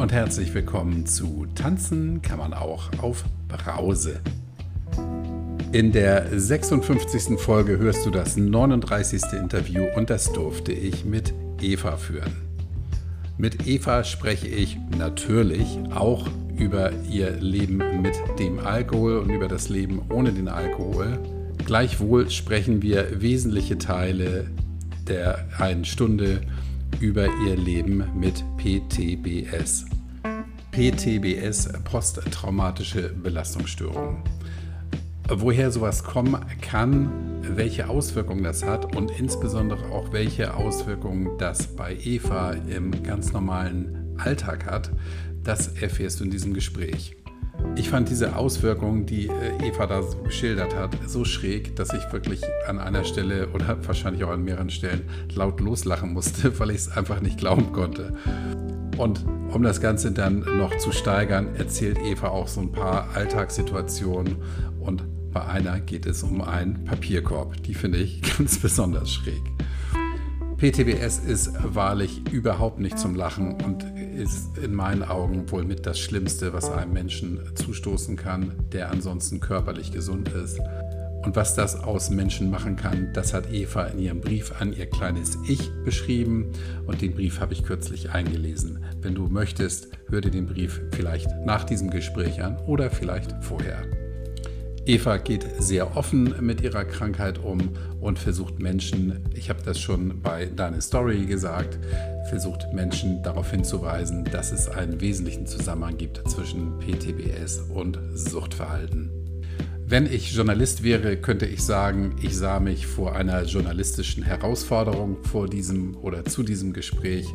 und herzlich willkommen zu Tanzen kann man auch auf Brause. In der 56. Folge hörst du das 39. Interview und das durfte ich mit Eva führen. Mit Eva spreche ich natürlich auch über ihr Leben mit dem Alkohol und über das Leben ohne den Alkohol. Gleichwohl sprechen wir wesentliche Teile der einen Stunde über ihr Leben mit PTBS. PTBS, posttraumatische Belastungsstörung. Woher sowas kommen kann, welche Auswirkungen das hat und insbesondere auch welche Auswirkungen das bei Eva im ganz normalen Alltag hat, das erfährst du in diesem Gespräch. Ich fand diese Auswirkungen, die äh, Eva da geschildert hat, so schräg, dass ich wirklich an einer Stelle oder wahrscheinlich auch an mehreren Stellen laut loslachen musste, weil ich es einfach nicht glauben konnte. Und um das Ganze dann noch zu steigern, erzählt Eva auch so ein paar Alltagssituationen und bei einer geht es um einen Papierkorb. Die finde ich ganz besonders schräg. PTBS ist wahrlich überhaupt nicht zum Lachen und ist in meinen Augen wohl mit das Schlimmste, was einem Menschen zustoßen kann, der ansonsten körperlich gesund ist. Und was das aus Menschen machen kann, das hat Eva in ihrem Brief an ihr kleines Ich beschrieben. Und den Brief habe ich kürzlich eingelesen. Wenn du möchtest, hör dir den Brief vielleicht nach diesem Gespräch an oder vielleicht vorher. Eva geht sehr offen mit ihrer Krankheit um und versucht Menschen, ich habe das schon bei Deine Story gesagt, versucht Menschen darauf hinzuweisen, dass es einen wesentlichen Zusammenhang gibt zwischen PTBS und Suchtverhalten. Wenn ich Journalist wäre, könnte ich sagen, ich sah mich vor einer journalistischen Herausforderung vor diesem oder zu diesem Gespräch.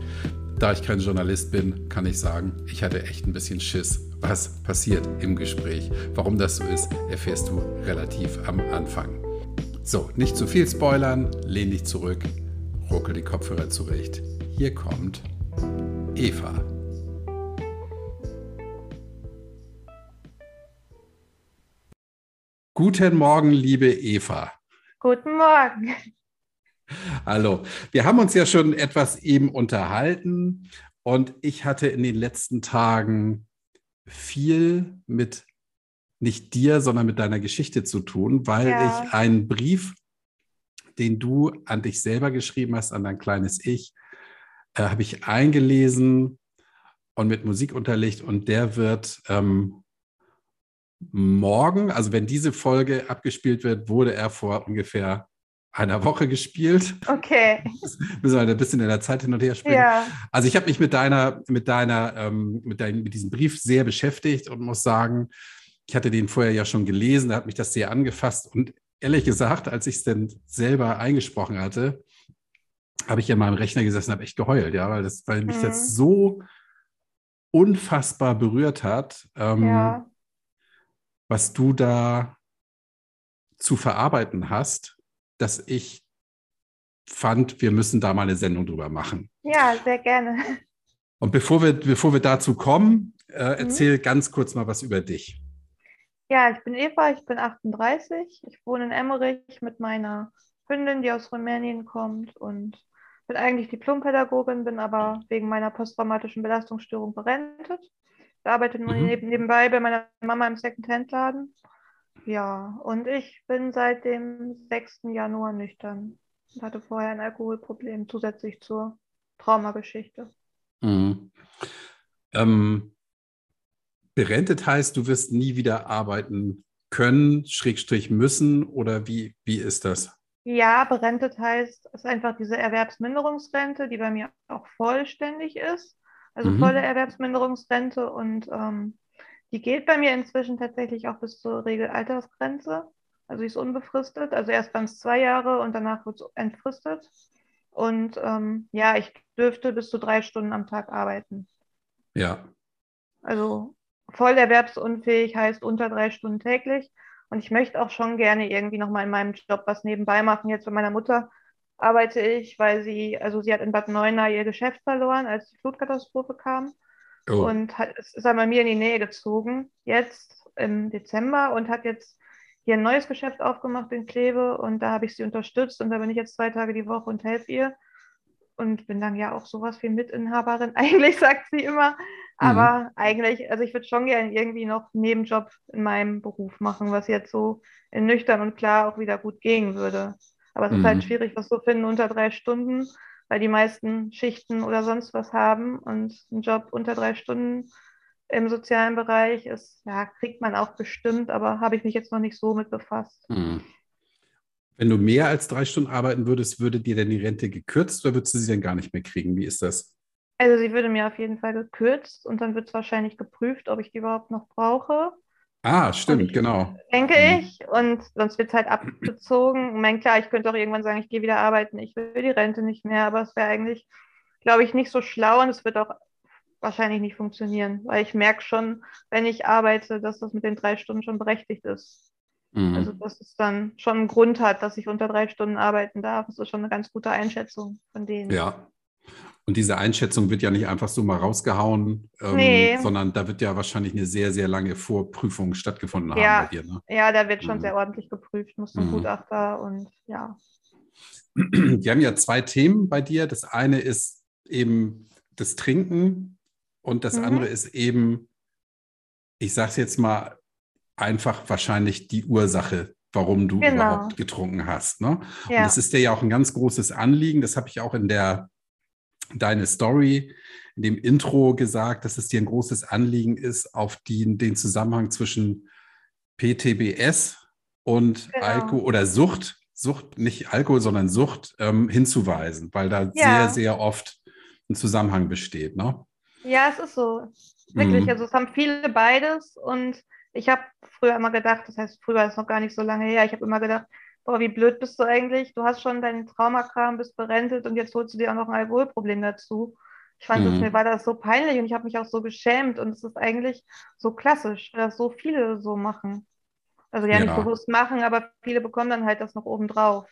Da ich kein Journalist bin, kann ich sagen, ich hatte echt ein bisschen Schiss, was passiert im Gespräch. Warum das so ist, erfährst du relativ am Anfang. So, nicht zu viel spoilern, lehn dich zurück, ruckel die Kopfhörer zurecht. Hier kommt Eva. Guten Morgen, liebe Eva. Guten Morgen. Hallo. Wir haben uns ja schon etwas eben unterhalten und ich hatte in den letzten Tagen viel mit nicht dir, sondern mit deiner Geschichte zu tun, weil ja. ich einen Brief, den du an dich selber geschrieben hast, an dein kleines Ich, äh, habe ich eingelesen und mit Musik unterlegt und der wird ähm, morgen, also wenn diese Folge abgespielt wird, wurde er vor ungefähr einer Woche gespielt. Okay. Müssen wir ein bisschen in der Zeit hin und her springen. Ja. Also ich habe mich mit deiner, mit deiner, ähm, mit, dein, mit diesem Brief sehr beschäftigt und muss sagen, ich hatte den vorher ja schon gelesen, da hat mich das sehr angefasst. Und ehrlich gesagt, als ich es dann selber eingesprochen hatte, habe ich ja mal im Rechner gesessen, habe echt geheult, ja, weil, das, weil mich mhm. das so unfassbar berührt hat, ähm, ja. was du da zu verarbeiten hast dass ich fand, wir müssen da mal eine Sendung drüber machen. Ja, sehr gerne. Und bevor wir, bevor wir dazu kommen, äh, mhm. erzähl mhm. ganz kurz mal was über dich. Ja, ich bin Eva, ich bin 38. Ich wohne in Emmerich mit meiner Hündin, die aus Rumänien kommt und bin eigentlich Diplompädagogin, bin aber wegen meiner posttraumatischen Belastungsstörung berentet. Ich arbeite mhm. nebenbei bei meiner Mama im Second-Hand-Laden ja, und ich bin seit dem 6. Januar nüchtern und hatte vorher ein Alkoholproblem zusätzlich zur Traumageschichte. Mhm. Ähm, berentet heißt, du wirst nie wieder arbeiten können, Schrägstrich müssen oder wie, wie ist das? Ja, berentet heißt, es ist einfach diese Erwerbsminderungsrente, die bei mir auch vollständig ist. Also mhm. volle Erwerbsminderungsrente und ähm, die geht bei mir inzwischen tatsächlich auch bis zur Regelaltersgrenze. Also sie ist unbefristet. Also erst waren es zwei Jahre und danach wird es entfristet. Und ähm, ja, ich dürfte bis zu drei Stunden am Tag arbeiten. Ja. Also voll erwerbsunfähig heißt unter drei Stunden täglich. Und ich möchte auch schon gerne irgendwie nochmal in meinem Job was nebenbei machen. Jetzt bei meiner Mutter arbeite ich, weil sie, also sie hat in Bad Neuenahr ihr Geschäft verloren, als die Flutkatastrophe kam. Oh. Und hat, ist bei mir in die Nähe gezogen, jetzt im Dezember und hat jetzt hier ein neues Geschäft aufgemacht in Kleve und da habe ich sie unterstützt und da bin ich jetzt zwei Tage die Woche und helfe ihr. und bin dann ja auch sowas wie Mitinhaberin. Eigentlich sagt sie immer. Aber mhm. eigentlich, also ich würde schon gerne irgendwie noch einen Nebenjob in meinem Beruf machen, was jetzt so in nüchtern und klar auch wieder gut gehen würde. Aber es mhm. ist halt mhm. schwierig, was zu finden unter drei Stunden, weil die meisten Schichten oder sonst was haben und ein Job unter drei Stunden im sozialen Bereich ist, ja, kriegt man auch bestimmt, aber habe ich mich jetzt noch nicht so mit befasst. Mhm. Wenn du mehr als drei Stunden arbeiten würdest, würde dir denn die Rente gekürzt oder würdest du sie dann gar nicht mehr kriegen? Wie ist das? Also sie würde mir auf jeden Fall gekürzt und dann wird es wahrscheinlich geprüft, ob ich die überhaupt noch brauche. Ah, stimmt, genau. Denke mhm. ich. Und sonst wird es halt abgezogen. Ich meine, klar, ich könnte auch irgendwann sagen, ich gehe wieder arbeiten, ich will die Rente nicht mehr, aber es wäre eigentlich, glaube ich, nicht so schlau und es wird auch wahrscheinlich nicht funktionieren, weil ich merke schon, wenn ich arbeite, dass das mit den drei Stunden schon berechtigt ist. Mhm. Also, dass es dann schon einen Grund hat, dass ich unter drei Stunden arbeiten darf. Das ist schon eine ganz gute Einschätzung von denen. Ja. Und diese Einschätzung wird ja nicht einfach so mal rausgehauen, ähm, nee. sondern da wird ja wahrscheinlich eine sehr, sehr lange Vorprüfung stattgefunden ja. haben bei dir. Ne? Ja, da wird schon mhm. sehr ordentlich geprüft, muss ein mhm. Gutachter und ja. Wir haben ja zwei Themen bei dir. Das eine ist eben das Trinken und das mhm. andere ist eben, ich sage es jetzt mal, einfach wahrscheinlich die Ursache, warum du genau. überhaupt getrunken hast. Ne? Ja. Und das ist dir ja auch ein ganz großes Anliegen. Das habe ich auch in der deine Story, in dem Intro gesagt, dass es dir ein großes Anliegen ist, auf die, den Zusammenhang zwischen PTBS und genau. Alkohol oder Sucht, Sucht, nicht Alkohol, sondern Sucht ähm, hinzuweisen, weil da ja. sehr, sehr oft ein Zusammenhang besteht. Ne? Ja, es ist so. Wirklich. Mhm. Also es haben viele beides und ich habe früher immer gedacht, das heißt, früher ist noch gar nicht so lange her, ich habe immer gedacht, boah, wie blöd bist du eigentlich? Du hast schon deinen Traumakram, bist berentelt und jetzt holst du dir auch noch ein Alkoholproblem dazu. Ich fand, mhm. das, mir war das so peinlich und ich habe mich auch so geschämt und es ist eigentlich so klassisch, dass so viele so machen. Also ja, ja, nicht bewusst machen, aber viele bekommen dann halt das noch obendrauf,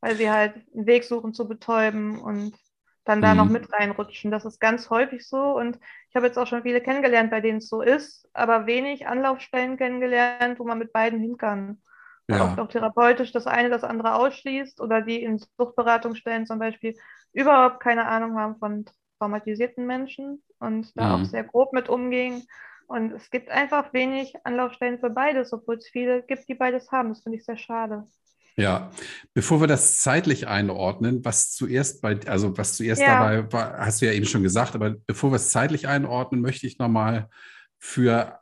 weil sie halt einen Weg suchen zu betäuben und dann da mhm. noch mit reinrutschen. Das ist ganz häufig so und ich habe jetzt auch schon viele kennengelernt, bei denen es so ist, aber wenig Anlaufstellen kennengelernt, wo man mit beiden hin kann. Ja. Auch therapeutisch das eine das andere ausschließt oder die in Suchtberatungsstellen zum Beispiel überhaupt keine Ahnung haben von traumatisierten Menschen und da mhm. auch sehr grob mit umgehen. Und es gibt einfach wenig Anlaufstellen für beides, obwohl es viele gibt, die beides haben. Das finde ich sehr schade. Ja, bevor wir das zeitlich einordnen, was zuerst bei, also was zuerst ja. dabei war, hast du ja eben schon gesagt, aber bevor wir es zeitlich einordnen, möchte ich nochmal für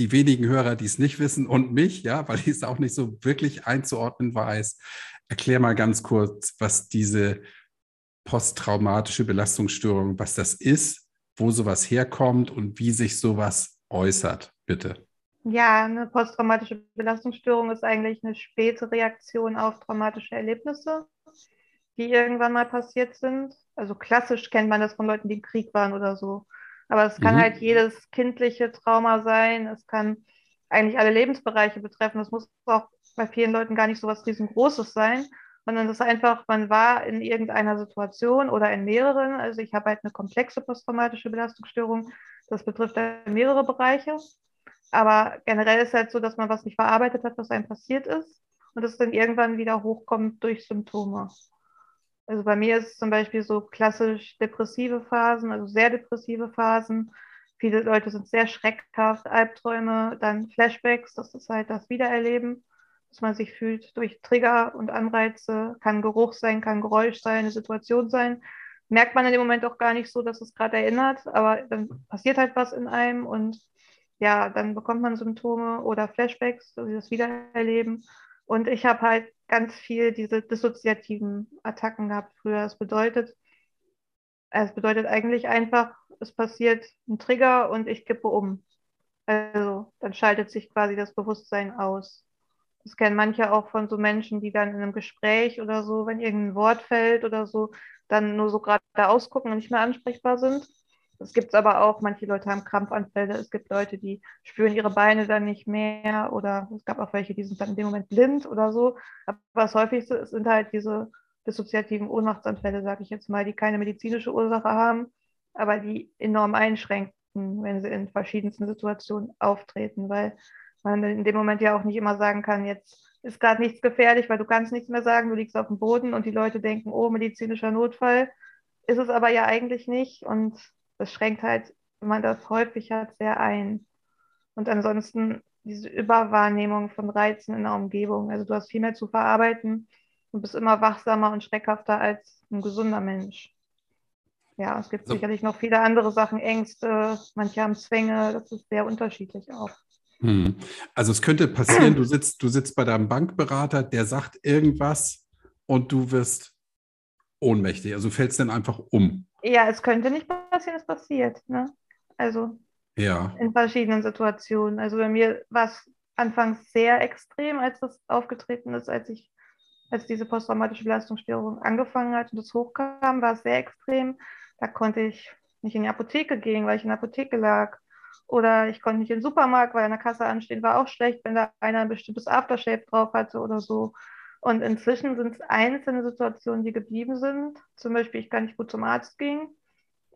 die wenigen Hörer, die es nicht wissen und mich, ja, weil ich es auch nicht so wirklich einzuordnen weiß, erklär mal ganz kurz, was diese posttraumatische Belastungsstörung, was das ist, wo sowas herkommt und wie sich sowas äußert, bitte. Ja, eine posttraumatische Belastungsstörung ist eigentlich eine späte Reaktion auf traumatische Erlebnisse, die irgendwann mal passiert sind. Also klassisch kennt man das von Leuten, die im Krieg waren oder so. Aber es kann mhm. halt jedes kindliche Trauma sein. Es kann eigentlich alle Lebensbereiche betreffen. Es muss auch bei vielen Leuten gar nicht so was riesengroßes sein, sondern es ist einfach, man war in irgendeiner Situation oder in mehreren. Also ich habe halt eine komplexe posttraumatische Belastungsstörung. Das betrifft mehrere Bereiche. Aber generell ist es halt so, dass man was nicht verarbeitet hat, was einem passiert ist und es dann irgendwann wieder hochkommt durch Symptome. Also bei mir ist es zum Beispiel so klassisch depressive Phasen, also sehr depressive Phasen. Viele Leute sind sehr schreckhaft, Albträume, dann Flashbacks, das ist halt das Wiedererleben, dass man sich fühlt durch Trigger und Anreize, kann Geruch sein, kann Geräusch sein, eine Situation sein. Merkt man in dem Moment auch gar nicht so, dass es gerade erinnert, aber dann passiert halt was in einem und ja, dann bekommt man Symptome oder Flashbacks, also das Wiedererleben. Und ich habe halt ganz viel diese dissoziativen Attacken gehabt früher. Es bedeutet, es bedeutet eigentlich einfach, es passiert ein Trigger und ich kippe um. Also dann schaltet sich quasi das Bewusstsein aus. Das kennen manche auch von so Menschen, die dann in einem Gespräch oder so, wenn irgendein Wort fällt oder so, dann nur so gerade ausgucken und nicht mehr ansprechbar sind. Es gibt aber auch, manche Leute haben Krampfanfälle, es gibt Leute, die spüren ihre Beine dann nicht mehr oder es gab auch welche, die sind dann in dem Moment blind oder so. Aber das häufigste sind halt diese dissoziativen Ohnmachtsanfälle, sage ich jetzt mal, die keine medizinische Ursache haben, aber die enorm einschränken, wenn sie in verschiedensten Situationen auftreten, weil man in dem Moment ja auch nicht immer sagen kann, jetzt ist gerade nichts gefährlich, weil du kannst nichts mehr sagen, du liegst auf dem Boden und die Leute denken, oh, medizinischer Notfall ist es aber ja eigentlich nicht und das schränkt halt, wenn man das häufig hat, sehr ein. Und ansonsten diese Überwahrnehmung von Reizen in der Umgebung. Also du hast viel mehr zu verarbeiten und bist immer wachsamer und schreckhafter als ein gesunder Mensch. Ja, es gibt so. sicherlich noch viele andere Sachen, Ängste, manche haben Zwänge, das ist sehr unterschiedlich auch. Hm. Also es könnte passieren, du sitzt, du sitzt bei deinem Bankberater, der sagt irgendwas und du wirst ohnmächtig. Also du fällst dann einfach um. Ja, es könnte nicht passieren, es passiert. Ne? Also ja. in verschiedenen Situationen. Also bei mir war es anfangs sehr extrem, als das aufgetreten ist, als ich, als diese posttraumatische Belastungsstörung angefangen hat und das hochkam, war es sehr extrem. Da konnte ich nicht in die Apotheke gehen, weil ich in der Apotheke lag. Oder ich konnte nicht in den Supermarkt, weil an der Kasse anstehen war auch schlecht, wenn da einer ein bestimmtes Aftershave drauf hatte oder so. Und inzwischen sind es einzelne Situationen, die geblieben sind. Zum Beispiel, ich kann nicht gut zum Arzt gehen.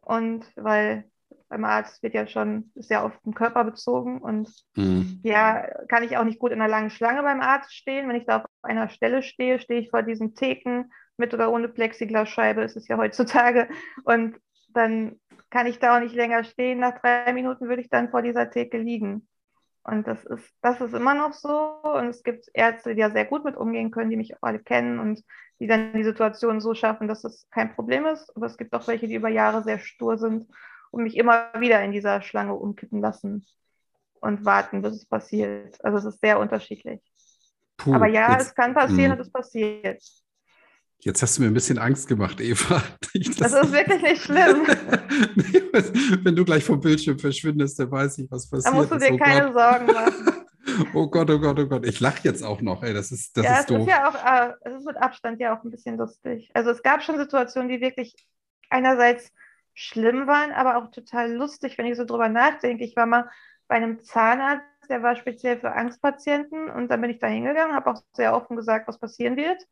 Und weil beim Arzt wird ja schon, ja auf den Körper bezogen. Und mhm. ja, kann ich auch nicht gut in einer langen Schlange beim Arzt stehen. Wenn ich da auf einer Stelle stehe, stehe ich vor diesen Theken mit oder ohne Plexiglasscheibe, ist es ja heutzutage. Und dann kann ich da auch nicht länger stehen. Nach drei Minuten würde ich dann vor dieser Theke liegen. Und das ist, das ist immer noch so. Und es gibt Ärzte, die ja sehr gut mit umgehen können, die mich auch alle kennen und die dann die Situation so schaffen, dass es kein Problem ist. Aber es gibt auch welche, die über Jahre sehr stur sind und mich immer wieder in dieser Schlange umkippen lassen und warten, bis es passiert. Also es ist sehr unterschiedlich. Puh, Aber ja, jetzt, es kann passieren mh. und es passiert. Jetzt hast du mir ein bisschen Angst gemacht, Eva. Das, das ist wirklich nicht schlimm. Wenn du gleich vom Bildschirm verschwindest, dann weiß ich, was passiert. Da musst du dir oh keine Gott. Sorgen machen. Oh Gott, oh Gott, oh Gott. Ich lache jetzt auch noch. Ey, das ist, das ja, ist doof. Ist ja auch, äh, es ist mit Abstand ja auch ein bisschen lustig. Also es gab schon Situationen, die wirklich einerseits schlimm waren, aber auch total lustig, wenn ich so drüber nachdenke. Ich war mal bei einem Zahnarzt, der war speziell für Angstpatienten und dann bin ich da hingegangen, habe auch sehr offen gesagt, was passieren wird.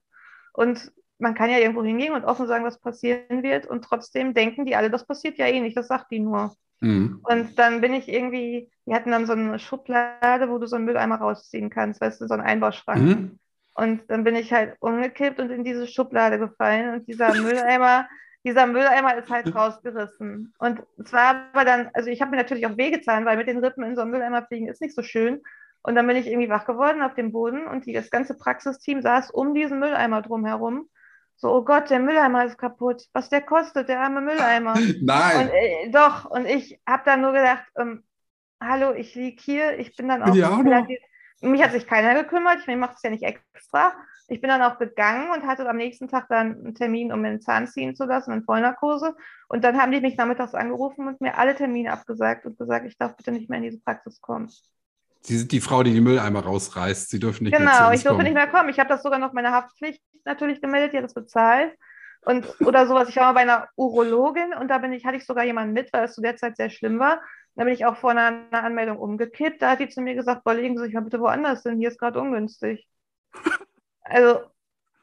Und man kann ja irgendwo hingehen und offen sagen, was passieren wird und trotzdem denken die alle, das passiert ja eh nicht, das sagt die nur. Mhm. Und dann bin ich irgendwie, wir hatten dann so eine Schublade, wo du so einen Mülleimer rausziehen kannst, weißt du, so einen Einbauschrank. Mhm. Und dann bin ich halt umgekippt und in diese Schublade gefallen und dieser Mülleimer, dieser Mülleimer ist halt rausgerissen. Und es war aber dann, also ich habe mir natürlich auch wehgetan, weil mit den Rippen in so einem Mülleimer fliegen ist nicht so schön. Und dann bin ich irgendwie wach geworden auf dem Boden und das ganze Praxisteam saß um diesen Mülleimer drumherum so, oh Gott, der Mülleimer ist kaputt. Was der kostet, der arme Mülleimer. Nein. Und, äh, doch, und ich habe dann nur gedacht, ähm, hallo, ich liege hier, ich bin dann auch. Ja. Mich hat sich keiner gekümmert, ich mache es ja nicht extra. Ich bin dann auch gegangen und hatte am nächsten Tag dann einen Termin, um mir einen Zahn ziehen zu lassen, in Vollnarkose. Und dann haben die mich nachmittags angerufen und mir alle Termine abgesagt und gesagt, ich darf bitte nicht mehr in diese Praxis kommen. Sie sind die Frau, die die Mülleimer rausreißt. Sie dürfen nicht genau, mehr Genau, ich durfte nicht mehr kommen. Ich habe das sogar noch meine Haftpflicht natürlich gemeldet, die hat das bezahlt. Und, oder sowas. Ich war mal bei einer Urologin und da bin ich, hatte ich sogar jemanden mit, weil es zu der Zeit sehr schlimm war. Da bin ich auch vor einer, einer Anmeldung umgekippt. Da hat die zu mir gesagt, boah, legen Sie sich mal bitte woanders hin, hier ist gerade ungünstig. Also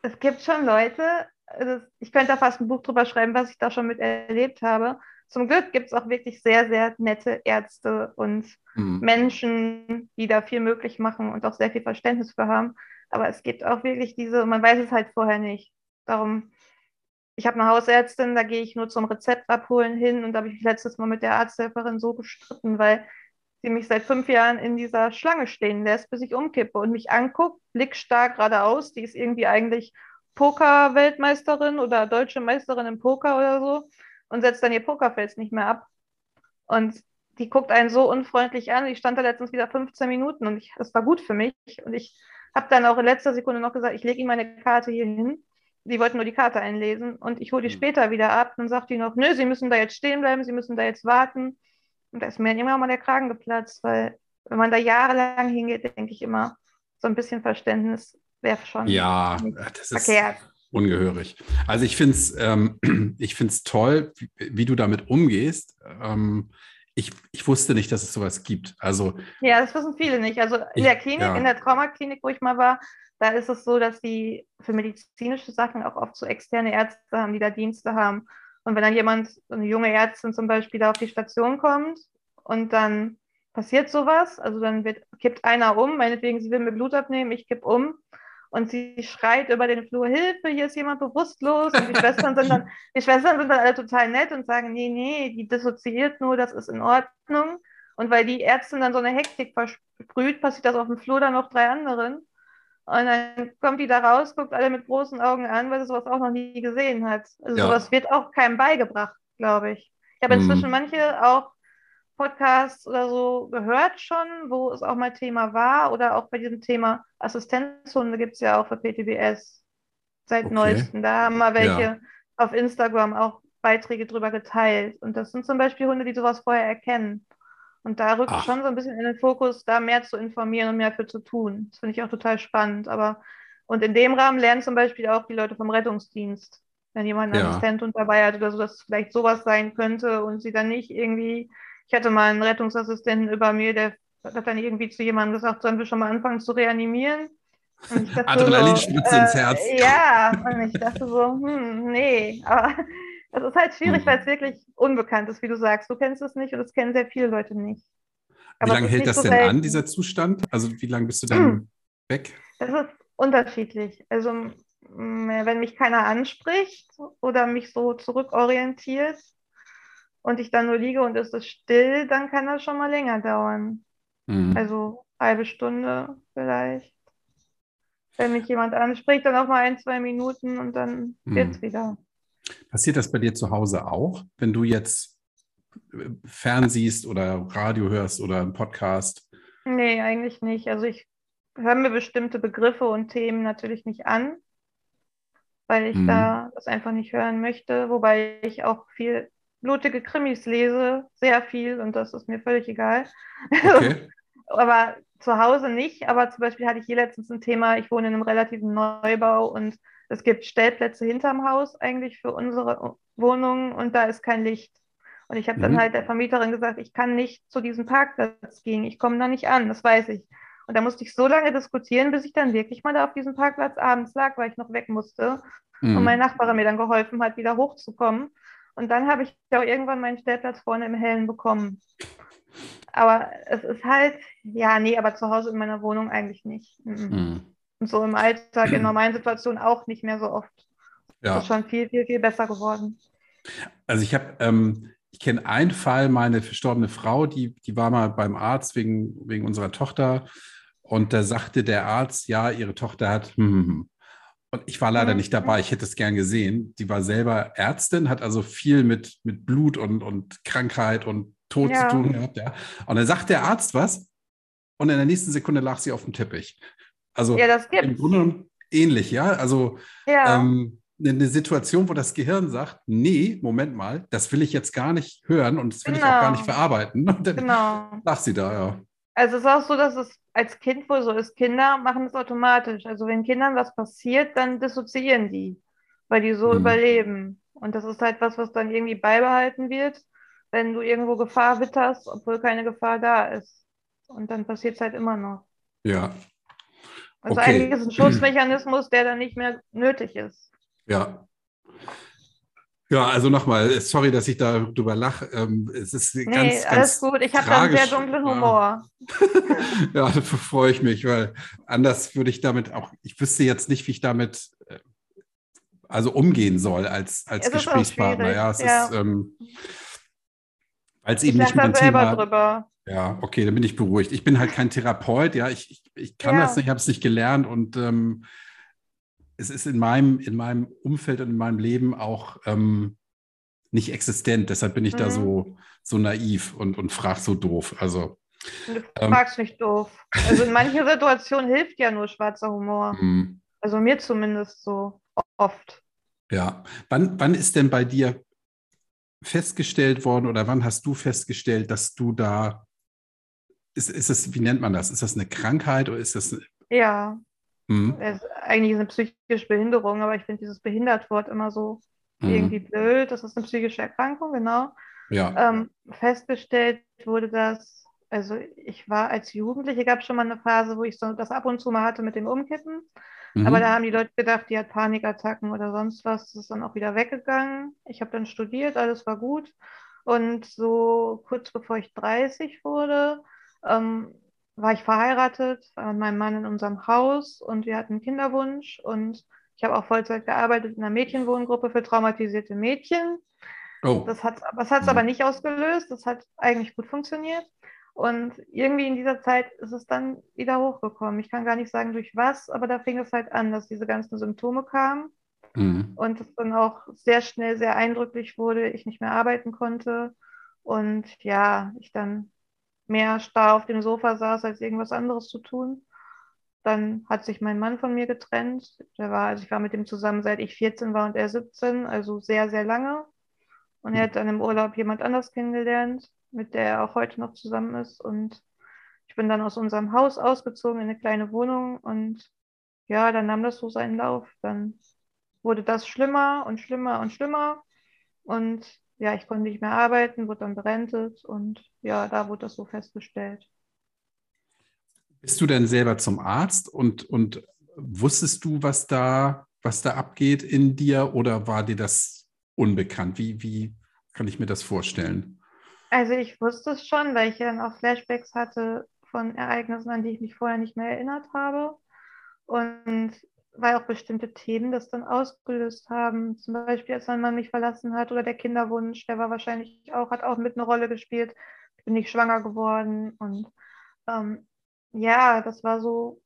es gibt schon Leute, also ich könnte da fast ein Buch drüber schreiben, was ich da schon mit erlebt habe. Zum Glück gibt es auch wirklich sehr, sehr nette Ärzte und mhm. Menschen, die da viel möglich machen und auch sehr viel Verständnis für haben. Aber es gibt auch wirklich diese, man weiß es halt vorher nicht. Darum, ich habe eine Hausärztin, da gehe ich nur zum Rezept abholen hin und da habe ich mich letztes Mal mit der Arzthelferin so gestritten, weil sie mich seit fünf Jahren in dieser Schlange stehen lässt, bis ich umkippe und mich anguckt, blickstark geradeaus. Die ist irgendwie eigentlich Poker-Weltmeisterin oder deutsche Meisterin im Poker oder so und setzt dann ihr Pokerfels nicht mehr ab. Und die guckt einen so unfreundlich an. Ich stand da letztens wieder 15 Minuten und ich, das war gut für mich. Und ich habe dann auch in letzter Sekunde noch gesagt, ich lege Ihnen meine Karte hier hin. Die wollten nur die Karte einlesen und ich hole die mhm. später wieder ab. Dann sagt die noch, nö, Sie müssen da jetzt stehen bleiben, Sie müssen da jetzt warten. Und da ist mir immer mal der Kragen geplatzt, weil wenn man da jahrelang hingeht, denke ich immer, so ein bisschen Verständnis wäre schon ja, das verkehrt. Ist ungehörig. Also ich finde es ähm, toll, wie, wie, du damit umgehst. Ähm, ich, ich wusste nicht, dass es sowas gibt. Also, ja, das wissen viele nicht. Also in ich, der Klinik, ja. in der Traumaklinik, wo ich mal war, da ist es so, dass die für medizinische Sachen auch oft so externe Ärzte haben, die da Dienste haben. Und wenn dann jemand, eine junge Ärztin zum Beispiel, da auf die Station kommt und dann passiert sowas, also dann wird, kippt einer um, meinetwegen, sie will mir Blut abnehmen, ich kipp um und sie schreit über den Flur, Hilfe, hier ist jemand bewusstlos. Und die Schwestern sind dann, die Schwestern sind dann alle total nett und sagen, nee, nee, die dissoziiert nur, das ist in Ordnung. Und weil die Ärztin dann so eine Hektik versprüht, passiert das auf dem Flur dann noch drei anderen. Und dann kommt die da raus, guckt alle mit großen Augen an, weil sie sowas auch noch nie gesehen hat. Also ja. sowas wird auch keinem beigebracht, glaube ich. Ich habe inzwischen hm. manche auch Podcasts oder so gehört schon, wo es auch mal Thema war oder auch bei diesem Thema Assistenzhunde gibt es ja auch für PTBS seit okay. neuestem. Da haben wir welche ja. auf Instagram auch Beiträge drüber geteilt. Und das sind zum Beispiel Hunde, die sowas vorher erkennen. Und da rückt Ach. schon so ein bisschen in den Fokus, da mehr zu informieren und mehr für zu tun. Das finde ich auch total spannend. Aber und in dem Rahmen lernen zum Beispiel auch die Leute vom Rettungsdienst, wenn jemand einen ja. Assistent dabei hat oder so, dass es vielleicht sowas sein könnte und sie dann nicht irgendwie ich hatte mal einen Rettungsassistenten über mir, der hat dann irgendwie zu jemandem gesagt, sollen wir schon mal anfangen zu reanimieren? Adrenalinspritze so, äh, ins Herz. Ja, und ich dachte so, hm, nee, aber das ist halt schwierig, hm. weil es wirklich unbekannt ist, wie du sagst. Du kennst es nicht und es kennen sehr viele Leute nicht. Aber wie lange hält das so denn selten. an, dieser Zustand? Also wie lange bist du dann hm. weg? Das ist unterschiedlich. Also wenn mich keiner anspricht oder mich so zurückorientiert, und ich dann nur liege und es ist still, dann kann das schon mal länger dauern. Mhm. Also halbe Stunde vielleicht. Wenn mich jemand anspricht, dann auch mal ein, zwei Minuten und dann mhm. geht's wieder. Passiert das bei dir zu Hause auch, wenn du jetzt äh, fernsiehst oder Radio hörst oder einen Podcast? Nee, eigentlich nicht. Also ich höre mir bestimmte Begriffe und Themen natürlich nicht an, weil ich mhm. da das einfach nicht hören möchte, wobei ich auch viel blutige Krimis lese, sehr viel und das ist mir völlig egal. Okay. aber zu Hause nicht, aber zum Beispiel hatte ich hier letztens ein Thema, ich wohne in einem relativen Neubau und es gibt Stellplätze hinterm Haus eigentlich für unsere Wohnungen und da ist kein Licht. Und ich habe mhm. dann halt der Vermieterin gesagt, ich kann nicht zu diesem Parkplatz gehen, ich komme da nicht an, das weiß ich. Und da musste ich so lange diskutieren, bis ich dann wirklich mal da auf diesem Parkplatz abends lag, weil ich noch weg musste. Mhm. Und mein Nachbar mir dann geholfen hat, wieder hochzukommen. Und dann habe ich auch irgendwann meinen Stellplatz vorne im Hellen bekommen. Aber es ist halt, ja, nee, aber zu Hause in meiner Wohnung eigentlich nicht. Mhm. Und so im Alltag, in normalen Situationen auch nicht mehr so oft. Ja. Das ist schon viel, viel, viel besser geworden. Also ich habe, ähm, ich kenne einen Fall, meine verstorbene Frau, die, die war mal beim Arzt wegen, wegen unserer Tochter. Und da sagte der Arzt, ja, ihre Tochter hat, hm, hm, hm. Und ich war leider nicht dabei, ich hätte es gern gesehen. Die war selber Ärztin, hat also viel mit, mit Blut und, und Krankheit und Tod ja. zu tun gehabt. Ja. Und dann sagt der Arzt was und in der nächsten Sekunde lag sie auf dem Teppich. Also ja, im Grunde ähnlich, ja. Also ja. Ähm, eine Situation, wo das Gehirn sagt, nee, Moment mal, das will ich jetzt gar nicht hören und das will genau. ich auch gar nicht genau. verarbeiten. Und dann genau. lag sie da, ja. Also es ist auch so, dass es als Kind wohl so ist, Kinder machen es automatisch. Also wenn Kindern was passiert, dann dissoziieren die, weil die so mhm. überleben. Und das ist halt was, was dann irgendwie beibehalten wird, wenn du irgendwo Gefahr witterst, obwohl keine Gefahr da ist. Und dann passiert es halt immer noch. Ja. Also okay. eigentlich ist ein Schutzmechanismus, der dann nicht mehr nötig ist. Ja. Ja, also nochmal, sorry, dass ich darüber lache. Ähm, es ist nee, ganz, alles gut. Ich habe da einen sehr dunklen Humor. ja, da freue ich mich, weil anders würde ich damit auch, ich wüsste jetzt nicht, wie ich damit äh, also umgehen soll als, als Gesprächspartner. Ja, es ja. ist, ähm, weil es eben nicht mein Thema. Drüber. Ja, okay, dann bin ich beruhigt. Ich bin halt kein Therapeut, ja, ich, ich, ich kann ja. das nicht, ich habe es nicht gelernt und ähm, es ist in meinem, in meinem Umfeld und in meinem Leben auch ähm, nicht existent. Deshalb bin ich mhm. da so, so naiv und, und frage so doof. Also, du ähm, fragst nicht doof. Also in manchen Situationen hilft ja nur schwarzer Humor. Mhm. Also mir zumindest so oft. Ja. Wann, wann ist denn bei dir festgestellt worden oder wann hast du festgestellt, dass du da ist, ist es, wie nennt man das? Ist das eine Krankheit oder ist das ja. Mhm. Es ist eigentlich eine psychische Behinderung, aber ich finde dieses Behindert-Wort immer so mhm. irgendwie blöd. Das ist eine psychische Erkrankung, genau. Ja. Ähm, festgestellt wurde das, also ich war als Jugendliche, gab es schon mal eine Phase, wo ich so das ab und zu mal hatte mit dem Umkippen. Mhm. Aber da haben die Leute gedacht, die hat Panikattacken oder sonst was. Das ist dann auch wieder weggegangen. Ich habe dann studiert, alles war gut. Und so kurz bevor ich 30 wurde, ähm, war ich verheiratet, war mit meinem Mann in unserem Haus und wir hatten einen Kinderwunsch und ich habe auch Vollzeit gearbeitet in einer Mädchenwohngruppe für traumatisierte Mädchen. Oh. Das hat es mhm. aber nicht ausgelöst. Das hat eigentlich gut funktioniert. Und irgendwie in dieser Zeit ist es dann wieder hochgekommen. Ich kann gar nicht sagen, durch was, aber da fing es halt an, dass diese ganzen Symptome kamen. Mhm. Und es dann auch sehr schnell sehr eindrücklich wurde, ich nicht mehr arbeiten konnte. Und ja, ich dann mehr starr auf dem Sofa saß, als irgendwas anderes zu tun. Dann hat sich mein Mann von mir getrennt. Der war, also ich war mit ihm zusammen, seit ich 14 war und er 17, also sehr, sehr lange. Und er hat dann im Urlaub jemand anders kennengelernt, mit der er auch heute noch zusammen ist. Und ich bin dann aus unserem Haus ausgezogen in eine kleine Wohnung und ja, dann nahm das so seinen Lauf. Dann wurde das schlimmer und schlimmer und schlimmer. Und ja, ich konnte nicht mehr arbeiten, wurde dann berentet und ja, da wurde das so festgestellt. Bist du denn selber zum Arzt und, und wusstest du, was da, was da abgeht in dir oder war dir das unbekannt? Wie, wie kann ich mir das vorstellen? Also ich wusste es schon, weil ich ja dann auch Flashbacks hatte von Ereignissen, an die ich mich vorher nicht mehr erinnert habe. Und weil auch bestimmte Themen das dann ausgelöst haben. Zum Beispiel, als mein Mann mich verlassen hat oder der Kinderwunsch, der war wahrscheinlich auch, hat auch mit eine Rolle gespielt. Bin ich schwanger geworden und ähm, ja, das war so,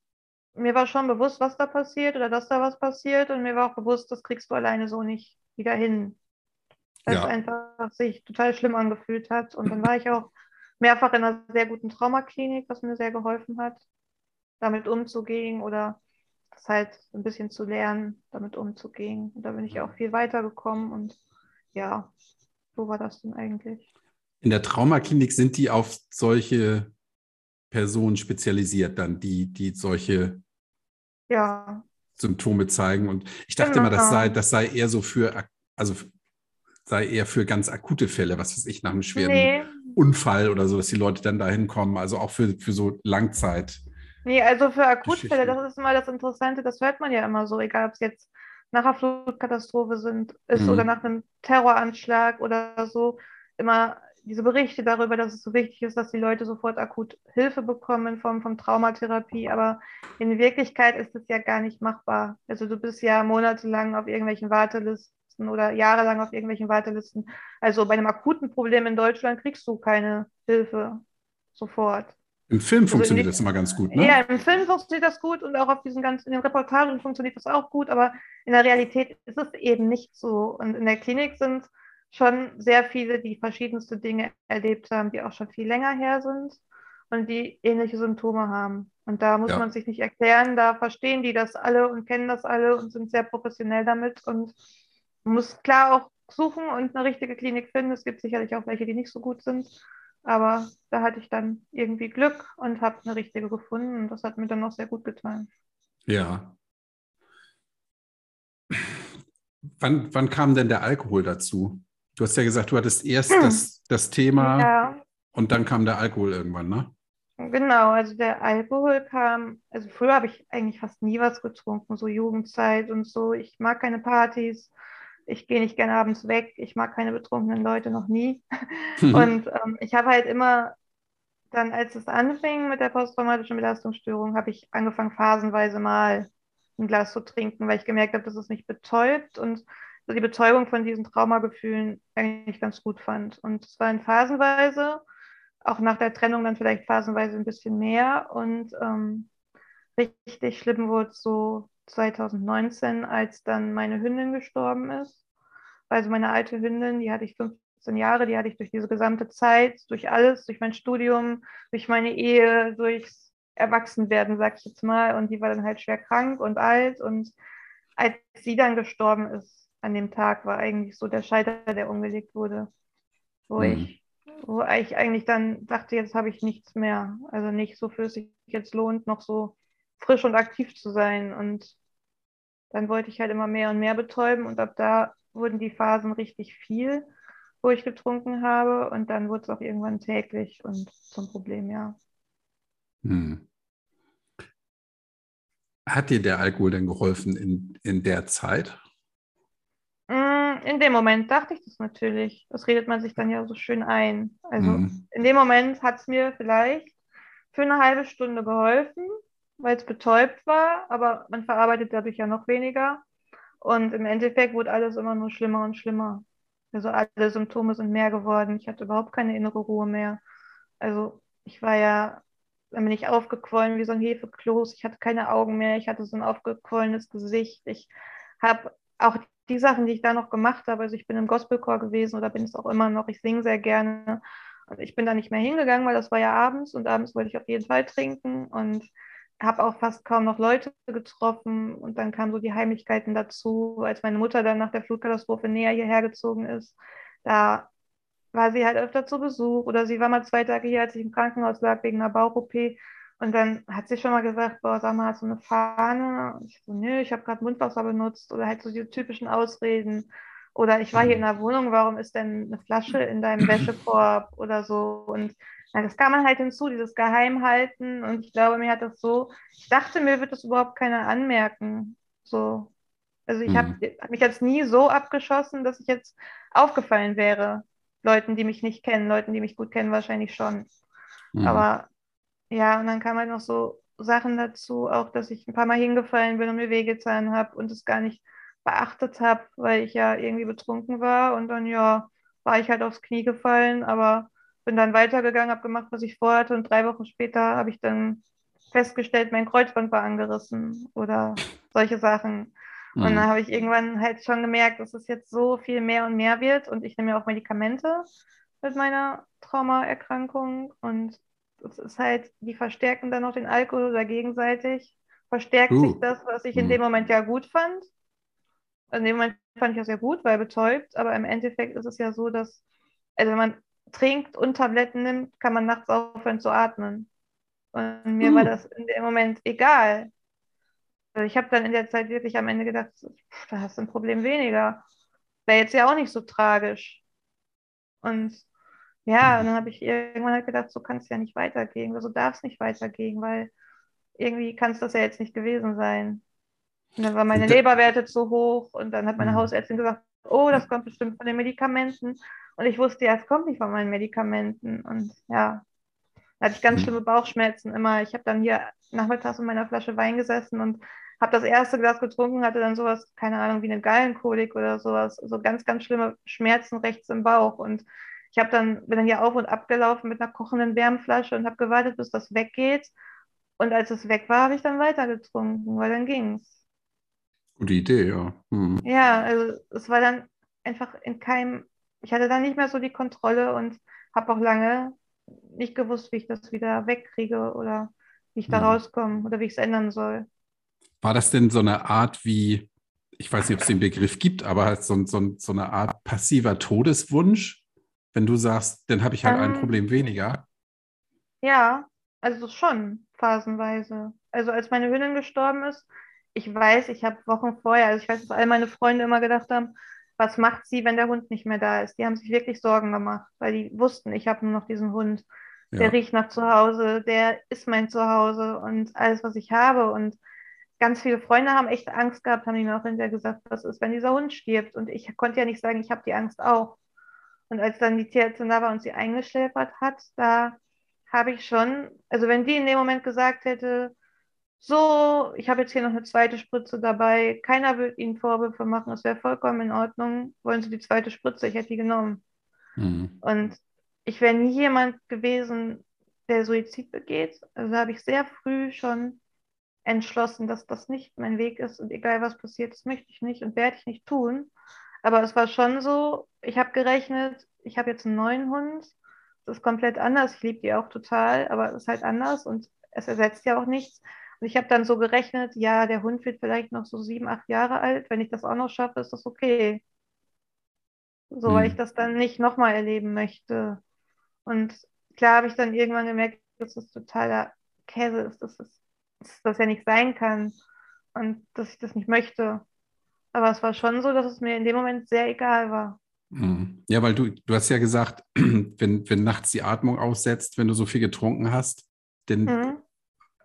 mir war schon bewusst, was da passiert oder dass da was passiert und mir war auch bewusst, das kriegst du alleine so nicht wieder hin. Weil ja. es einfach sich total schlimm angefühlt hat. Und dann war ich auch mehrfach in einer sehr guten Traumaklinik, was mir sehr geholfen hat, damit umzugehen oder das halt ein bisschen zu lernen, damit umzugehen. Und da bin ich auch viel weitergekommen und ja, so war das denn eigentlich. In der Traumaklinik sind die auf solche Personen spezialisiert dann, die, die solche ja. Symptome zeigen. Und ich dachte genau. immer, das sei, das sei eher so für, also sei eher für ganz akute Fälle, was weiß ich, nach einem schweren nee. Unfall oder so, dass die Leute dann da hinkommen. Also auch für, für so Langzeit. Nee, also für Akutfälle, das ist immer das Interessante, das hört man ja immer so, egal ob es jetzt nach einer Flutkatastrophe sind, ist mhm. oder nach einem Terroranschlag oder so. Immer diese Berichte darüber, dass es so wichtig ist, dass die Leute sofort akut Hilfe bekommen in Form von Traumatherapie. Aber in Wirklichkeit ist es ja gar nicht machbar. Also du bist ja monatelang auf irgendwelchen Wartelisten oder jahrelang auf irgendwelchen Wartelisten. Also bei einem akuten Problem in Deutschland kriegst du keine Hilfe sofort. Im Film also funktioniert also das immer ganz gut, ne? Ja, im Film funktioniert das gut und auch auf diesen ganzen, in den Reportagen funktioniert das auch gut, aber in der Realität ist es eben nicht so. Und in der Klinik sind schon sehr viele, die verschiedenste Dinge erlebt haben, die auch schon viel länger her sind und die ähnliche Symptome haben. Und da muss ja. man sich nicht erklären, da verstehen die das alle und kennen das alle und sind sehr professionell damit und muss klar auch suchen und eine richtige Klinik finden. Es gibt sicherlich auch welche, die nicht so gut sind, aber da hatte ich dann irgendwie Glück und habe eine richtige gefunden und das hat mir dann noch sehr gut getan. Ja. Wann, wann kam denn der Alkohol dazu? Du hast ja gesagt, du hattest erst hm. das, das Thema ja. und dann kam der Alkohol irgendwann, ne? Genau, also der Alkohol kam, also früher habe ich eigentlich fast nie was getrunken, so Jugendzeit und so. Ich mag keine Partys, ich gehe nicht gerne abends weg, ich mag keine betrunkenen Leute noch nie. Mhm. Und ähm, ich habe halt immer dann, als es anfing mit der posttraumatischen Belastungsstörung, habe ich angefangen, phasenweise mal ein Glas zu trinken, weil ich gemerkt habe, dass es mich betäubt und die Betäubung von diesen Traumagefühlen eigentlich ganz gut fand. Und es war in phasenweise, auch nach der Trennung dann vielleicht phasenweise ein bisschen mehr. Und ähm, richtig schlimm wurde es so 2019, als dann meine Hündin gestorben ist. Also meine alte Hündin, die hatte ich 15 Jahre, die hatte ich durch diese gesamte Zeit, durch alles, durch mein Studium, durch meine Ehe, durchs Erwachsenwerden, sag ich jetzt mal. Und die war dann halt schwer krank und alt. Und als sie dann gestorben ist, an dem Tag war eigentlich so der Scheiter, der umgelegt wurde, wo mhm. ich wo ich eigentlich dann dachte, jetzt habe ich nichts mehr. Also nicht so für sich jetzt lohnt, noch so frisch und aktiv zu sein. Und dann wollte ich halt immer mehr und mehr betäuben und ab da wurden die Phasen richtig viel, wo ich getrunken habe und dann wurde es auch irgendwann täglich und zum Problem, ja. Hm. Hat dir der Alkohol denn geholfen in, in der Zeit? in dem Moment dachte ich das natürlich. Das redet man sich dann ja so schön ein. Also mhm. in dem Moment hat es mir vielleicht für eine halbe Stunde geholfen, weil es betäubt war, aber man verarbeitet dadurch ja noch weniger. Und im Endeffekt wurde alles immer nur schlimmer und schlimmer. Also alle Symptome sind mehr geworden. Ich hatte überhaupt keine innere Ruhe mehr. Also ich war ja, dann bin ich aufgequollen wie so ein Hefekloß. Ich hatte keine Augen mehr. Ich hatte so ein aufgequollenes Gesicht. Ich habe auch die Sachen, die ich da noch gemacht habe. Also ich bin im Gospelchor gewesen oder bin es auch immer noch. Ich singe sehr gerne. Und ich bin da nicht mehr hingegangen, weil das war ja abends und abends wollte ich auf jeden Fall trinken und habe auch fast kaum noch Leute getroffen und dann kamen so die Heimlichkeiten dazu, als meine Mutter dann nach der Flutkatastrophe näher hierher gezogen ist. Da war sie halt öfter zu Besuch oder sie war mal zwei Tage hier, als ich im Krankenhaus lag wegen einer Bauch-OP. Und dann hat sie schon mal gesagt, boah, sag mal, hast du eine Fahne? Und ich so, nö, ich habe gerade Mundwasser benutzt oder halt so die typischen Ausreden. Oder ich war hier in der Wohnung, warum ist denn eine Flasche in deinem Wäschekorb oder so? Und das kam man halt hinzu, dieses Geheimhalten. Und ich glaube, mir hat das so, ich dachte, mir wird das überhaupt keiner anmerken. So. Also ich habe mhm. hab mich jetzt nie so abgeschossen, dass ich jetzt aufgefallen wäre. Leuten, die mich nicht kennen, Leuten, die mich gut kennen, wahrscheinlich schon. Mhm. Aber ja, und dann kam halt noch so Sachen dazu, auch dass ich ein paar Mal hingefallen bin und mir wehgetan habe und es gar nicht beachtet habe, weil ich ja irgendwie betrunken war. Und dann, ja, war ich halt aufs Knie gefallen, aber bin dann weitergegangen, habe gemacht, was ich vorhatte und drei Wochen später habe ich dann festgestellt, mein Kreuzband war angerissen oder solche Sachen. Mhm. Und dann habe ich irgendwann halt schon gemerkt, dass es jetzt so viel mehr und mehr wird und ich nehme ja auch Medikamente mit meiner Traumaerkrankung und es ist halt, die verstärken dann noch den Alkohol oder gegenseitig verstärkt uh. sich das, was ich in dem mhm. Moment ja gut fand. In dem Moment fand ich das ja gut, weil betäubt, aber im Endeffekt ist es ja so, dass, also wenn man trinkt und Tabletten nimmt, kann man nachts aufhören zu atmen. Und mir uh. war das in dem Moment egal. Also ich habe dann in der Zeit wirklich am Ende gedacht, da hast du ein Problem weniger. Wäre jetzt ja auch nicht so tragisch. Und ja, und dann habe ich irgendwann halt gedacht, so kann es ja nicht weitergehen, so darf es nicht weitergehen, weil irgendwie kann es das ja jetzt nicht gewesen sein. Und dann waren meine Leberwerte zu hoch und dann hat meine mhm. Hausärztin gesagt, oh, das kommt bestimmt von den Medikamenten. Und ich wusste ja, es kommt nicht von meinen Medikamenten. Und ja, da hatte ich ganz mhm. schlimme Bauchschmerzen immer. Ich habe dann hier nachmittags in meiner Flasche Wein gesessen und habe das erste Glas getrunken, hatte dann sowas, keine Ahnung, wie eine Gallenkolik oder sowas, so ganz, ganz schlimme Schmerzen rechts im Bauch. Und ich habe dann, bin dann hier auf und ab gelaufen mit einer kochenden Wärmflasche und habe gewartet, bis das weggeht. Und als es weg war, habe ich dann weiter getrunken, weil dann ging es. Gute Idee, ja. Hm. Ja, also es war dann einfach in keinem, ich hatte dann nicht mehr so die Kontrolle und habe auch lange nicht gewusst, wie ich das wieder wegkriege oder wie ich da ja. rauskomme oder wie ich es ändern soll. War das denn so eine Art wie, ich weiß nicht, ob es den Begriff gibt, aber halt so, so, so eine Art passiver Todeswunsch, wenn du sagst, dann habe ich halt ähm, ein Problem weniger? Ja, also schon phasenweise. Also als meine Hündin gestorben ist, ich weiß, ich habe Wochen vorher, also ich weiß, dass all meine Freunde immer gedacht haben, was macht sie, wenn der Hund nicht mehr da ist? Die haben sich wirklich Sorgen gemacht, weil die wussten, ich habe nur noch diesen Hund. Der ja. riecht nach Zuhause, der ist mein Zuhause und alles, was ich habe. Und ganz viele Freunde haben echt Angst gehabt, haben mir auch hinterher gesagt, was ist, wenn dieser Hund stirbt? Und ich konnte ja nicht sagen, ich habe die Angst auch. Und als dann die Tierärztin da war und sie eingeschläfert hat, da habe ich schon, also wenn die in dem Moment gesagt hätte, so, ich habe jetzt hier noch eine zweite Spritze dabei, keiner wird Ihnen Vorwürfe machen, es wäre vollkommen in Ordnung, wollen Sie die zweite Spritze, ich hätte die genommen. Mhm. Und ich wäre nie jemand gewesen, der Suizid begeht. Also habe ich sehr früh schon entschlossen, dass das nicht mein Weg ist und egal was passiert, das möchte ich nicht und werde ich nicht tun. Aber es war schon so, ich habe gerechnet, ich habe jetzt einen neuen Hund, das ist komplett anders, ich liebe die auch total, aber es ist halt anders und es ersetzt ja auch nichts. Und ich habe dann so gerechnet, ja, der Hund wird vielleicht noch so sieben, acht Jahre alt. Wenn ich das auch noch schaffe, ist das okay. So, mhm. weil ich das dann nicht nochmal erleben möchte. Und klar habe ich dann irgendwann gemerkt, dass das totaler Käse ist, dass das, dass das ja nicht sein kann und dass ich das nicht möchte. Aber es war schon so, dass es mir in dem Moment sehr egal war. Mhm. Ja, weil du, du hast ja gesagt, wenn, wenn nachts die Atmung aussetzt, wenn du so viel getrunken hast, dann mhm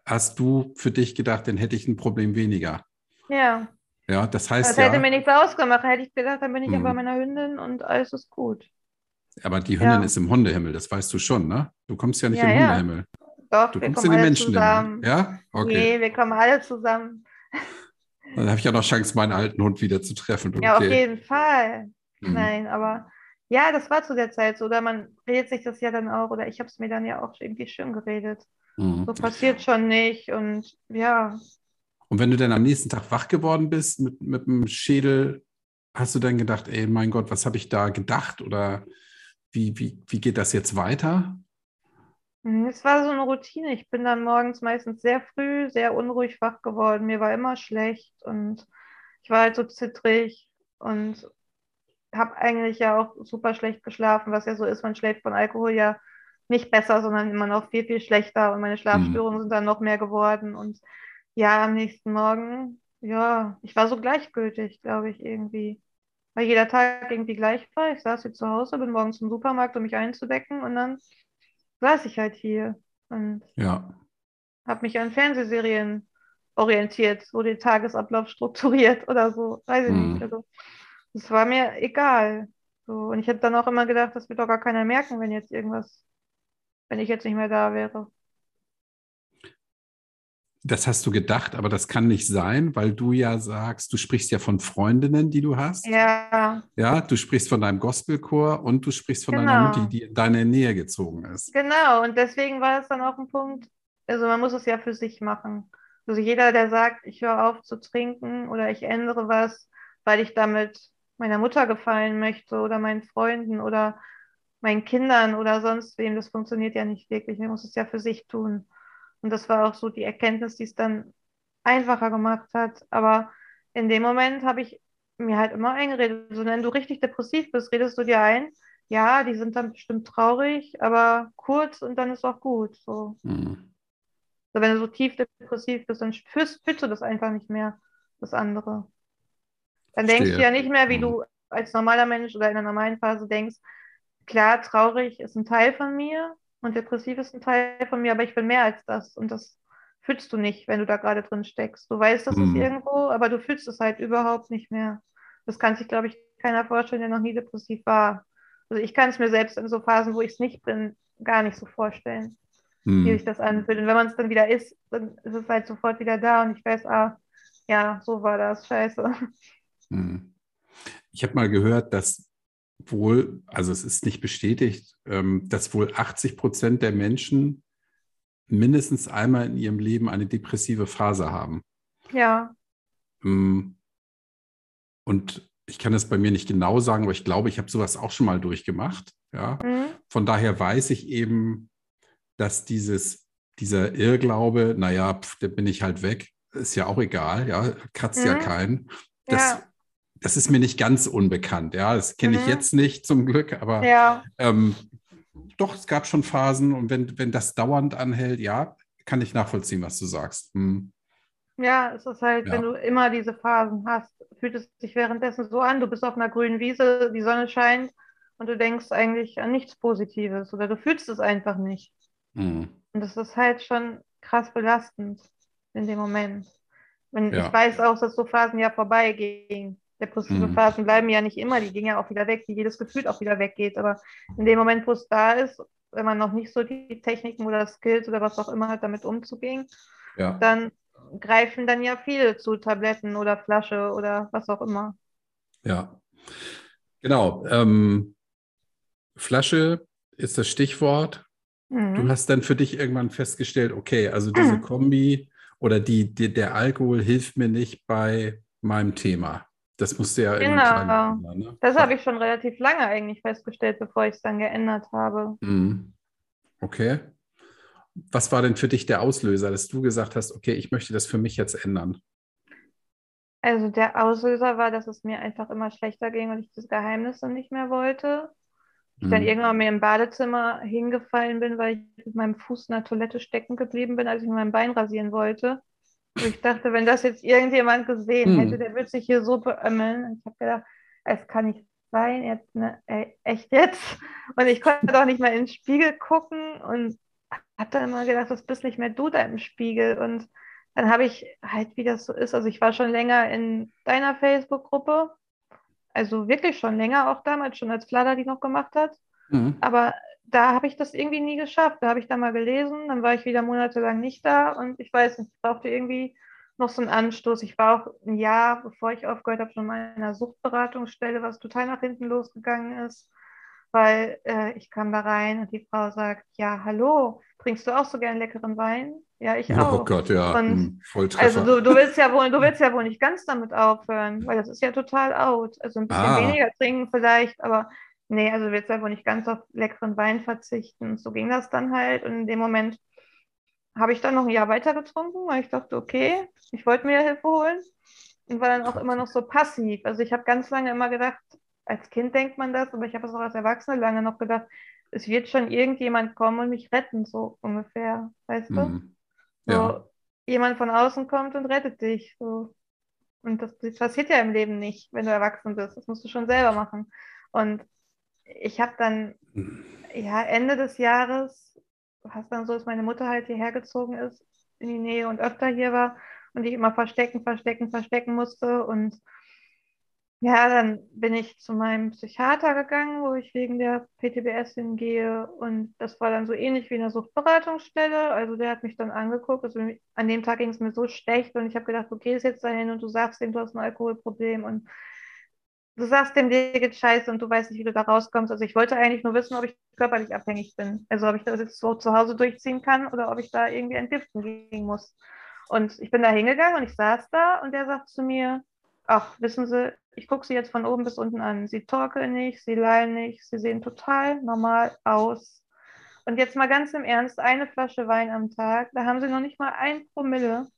hast du für dich gedacht, dann hätte ich ein Problem weniger. Ja. Ja, das heißt. Das ja, hätte mir nichts ausgemacht. Hätte ich gedacht, dann bin ich ja bei mhm. meiner Hündin und alles ist gut. Aber die Hündin ja. ist im Hundehimmel, das weißt du schon, ne? Du kommst ja nicht ja, im Hundehimmel. Doch, Du wir in kommen die alle Menschen zusammen. Ja? Okay. Nee, wir kommen alle zusammen. Dann habe ich ja noch Chance, meinen alten Hund wieder zu treffen. Okay. Ja, auf jeden Fall. Mhm. Nein, aber ja, das war zu der Zeit so. Oder man redet sich das ja dann auch, oder ich habe es mir dann ja auch irgendwie schön geredet. Mhm. So passiert schon nicht. Und ja, Und wenn du dann am nächsten Tag wach geworden bist mit, mit dem Schädel, hast du dann gedacht, ey, mein Gott, was habe ich da gedacht? Oder wie, wie, wie geht das jetzt weiter? Mhm, Es war so eine Routine. Ich bin dann morgens meistens sehr früh, sehr unruhig wach geworden. Mir war immer schlecht und ich war halt so zittrig und habe eigentlich ja auch super schlecht geschlafen, was ja so ist. Man schläft von Alkohol ja nicht besser, sondern immer noch viel, viel schlechter und meine Schlafstörungen sind dann noch mehr geworden. Und ja, am nächsten Morgen, ja, ich war so gleichgültig, glaube ich, irgendwie. Weil jeder Tag irgendwie gleich war. Ich saß hier zu Hause, bin morgens zum Supermarkt, um mich einzudecken und dann saß ich halt hier und Ja. habe mich an Fernsehserien orientiert, so den Tagesablauf strukturiert oder so, weiß ich Mhm. nicht. Also, es war mir egal. So, und ich habe dann auch immer gedacht, das wird doch gar keiner merken, wenn jetzt irgendwas, wenn ich jetzt nicht mehr da wäre. Das hast du gedacht, aber das kann nicht sein, weil du ja sagst, du sprichst ja von Freundinnen, die du hast. Ja, Ja, du sprichst von deinem Gospelchor und du sprichst von deiner Genau. Mutti, die in deine Nähe gezogen ist. genau. Und deswegen war es dann auch ein Punkt, also man muss es ja für sich machen. Also jeder, der sagt, ich höre auf zu trinken oder ich ändere was, weil ich damit meiner Mutter gefallen möchte oder meinen Freunden oder meinen Kindern oder sonst wem, das funktioniert ja nicht wirklich. Man muss es ja für sich tun. Und das war auch so die Erkenntnis, die es dann einfacher gemacht hat. Aber in dem Moment habe ich mir halt immer eingeredet, so wenn du richtig depressiv bist, redest du dir ein, ja, die sind dann bestimmt traurig, aber kurz und dann ist auch gut. So. Mhm. So, wenn du so tief depressiv bist, dann fühlst, fühlst du das einfach nicht mehr, das andere. Dann denkst du Verstehe. ja nicht mehr, wie Mhm. du als normaler Mensch oder in einer normalen Phase denkst, klar, traurig ist ein Teil von mir und depressiv ist ein Teil von mir, aber ich bin mehr als das. Und das fühlst du nicht, wenn du da gerade drin steckst. Du weißt, das ist Mhm. irgendwo, aber du fühlst es halt überhaupt nicht mehr. Das kann sich, glaube ich, keiner vorstellen, der noch nie depressiv war. Also ich kann es mir selbst in so Phasen, wo ich es nicht bin, gar nicht so vorstellen wie Mhm. sich das anfühlt. Und wenn man es dann wieder ist, dann ist es halt sofort wieder da und ich weiß, ah, ja, so war das, scheiße. Mhm. Ich habe mal gehört, dass wohl, also es ist nicht bestätigt, ähm, dass wohl 80 Prozent der Menschen mindestens einmal in ihrem Leben eine depressive Phase haben. Ja, Mm. Und ich kann das bei mir nicht genau sagen, aber ich glaube, ich habe sowas auch schon mal durchgemacht. Ja. mhm. Von daher weiß ich eben, dass dieses, dieser Irrglaube, naja, pf, da bin ich halt weg, ist ja auch egal, ja, kratzt ja Mhm. keinen. Das, ja, das ist mir nicht ganz unbekannt, ja. Das kenne ich Mhm. jetzt nicht zum Glück, aber ja, ähm, doch, es gab schon Phasen und wenn, wenn das dauernd anhält, ja, kann ich nachvollziehen, was du sagst. Hm. ja, es ist halt, Ja. wenn du immer diese Phasen hast, fühlt es sich währenddessen so an, du bist auf einer grünen Wiese, die Sonne scheint und du denkst eigentlich an nichts Positives oder du fühlst es einfach nicht. Hm. Und das ist halt schon krass belastend in dem Moment. Wenn, Ja. Ich weiß auch, dass so Phasen ja vorbeigehen. Depressive Mhm. Phasen bleiben ja nicht immer, die gehen ja auch wieder weg, wie jedes Gefühl auch wieder weggeht. Aber in dem Moment, wo es da ist, wenn man noch nicht so die Techniken oder Skills oder was auch immer hat, damit umzugehen, Ja. dann greifen dann ja viele zu Tabletten oder Flasche oder was auch immer. Ja, genau. Ähm, Flasche ist das Stichwort. Du Mhm. hast dann für dich irgendwann festgestellt, okay, also diese Kombi oder die, die, der Alkohol hilft mir nicht bei meinem Thema. Das musste ja irgendwie Genau. sein, ne? Das habe ich schon relativ lange eigentlich festgestellt, bevor ich es dann geändert habe. Mhm. Okay. Was war denn für dich der Auslöser, dass du gesagt hast, okay, ich möchte das für mich jetzt ändern? Also der Auslöser war, dass es mir einfach immer schlechter ging und ich das Geheimnis dann nicht mehr wollte. Ich dann Mhm. irgendwann mir im Badezimmer hingefallen bin, weil ich mit meinem Fuß in der Toilette stecken geblieben bin, als ich mein Bein rasieren wollte. Ich dachte, wenn das jetzt irgendjemand gesehen Mhm. hätte, der würde sich hier so beömmeln. Und ich habe gedacht, es kann nicht sein, jetzt, ne, ey, echt jetzt. Und ich konnte doch nicht mehr in den Spiegel gucken und habe dann immer gedacht, das bist nicht mehr du da im Spiegel. Und dann habe ich halt, wie das so ist, also ich war schon länger in deiner Facebook-Gruppe, also wirklich schon länger, auch damals, schon als Flada die noch gemacht hat. Mhm. Aber da habe ich das irgendwie nie geschafft. Da habe ich da mal gelesen, dann war ich wieder monatelang nicht da und ich weiß nicht, ich brauchte irgendwie noch so einen Anstoß. Ich war auch ein Jahr, bevor ich aufgehört habe, schon mal in einer Suchtberatungsstelle, was total nach hinten losgegangen ist, weil äh, ich kam da rein und die Frau sagt, ja, hallo, trinkst du auch so gern leckeren Wein? Ja, ich Oh auch. Gott, ja, Und hm, also du, du willst ja wohl, du willst ja wohl nicht ganz damit aufhören, weil das ist ja total out. Also ein bisschen Ah. weniger trinken vielleicht, aber nee, also du willst ja wohl nicht ganz auf leckeren Wein verzichten. So ging das dann halt. Und in dem Moment habe ich dann noch ein Jahr weiter getrunken, weil ich dachte, okay, ich wollte mir Hilfe holen und war dann auch immer noch so passiv. Also ich habe ganz lange immer gedacht, als Kind denkt man das, aber ich habe es auch als Erwachsene lange noch gedacht, es wird schon irgendjemand kommen und mich retten, so ungefähr, weißt du? Hm. So, Ja. jemand von außen kommt und rettet dich. So. Und das, das passiert ja im Leben nicht, wenn du erwachsen bist. Das musst du schon selber machen. Und ich habe dann, ja, Ende des Jahres, was dann so ist, meine Mutter halt hierher gezogen ist, in die Nähe und öfter hier war und ich immer verstecken, verstecken, verstecken musste. Und ja, dann bin ich zu meinem Psychiater gegangen, wo ich wegen der PTBS hingehe. Und das war dann so ähnlich wie in der Suchtberatungsstelle. Also der hat mich dann angeguckt. Also an dem Tag ging es mir so schlecht und ich habe gedacht, du gehst jetzt dahin und du sagst ihm, du hast ein Alkoholproblem und du sagst dem, dir geht scheiße und du weißt nicht, wie du da rauskommst. Also ich wollte eigentlich nur wissen, ob ich körperlich abhängig bin. Also ob ich das jetzt so zu Hause durchziehen kann oder ob ich da irgendwie entgiften gehen muss. Und ich bin da hingegangen und ich saß da und der sagt zu mir, ach, wissen Sie, ich gucke Sie jetzt von oben bis unten an. Sie torkeln nicht, Sie lallen nicht, Sie sehen total normal aus. Und jetzt mal ganz im Ernst, eine Flasche Wein am Tag, da haben Sie noch nicht mal ein Promille.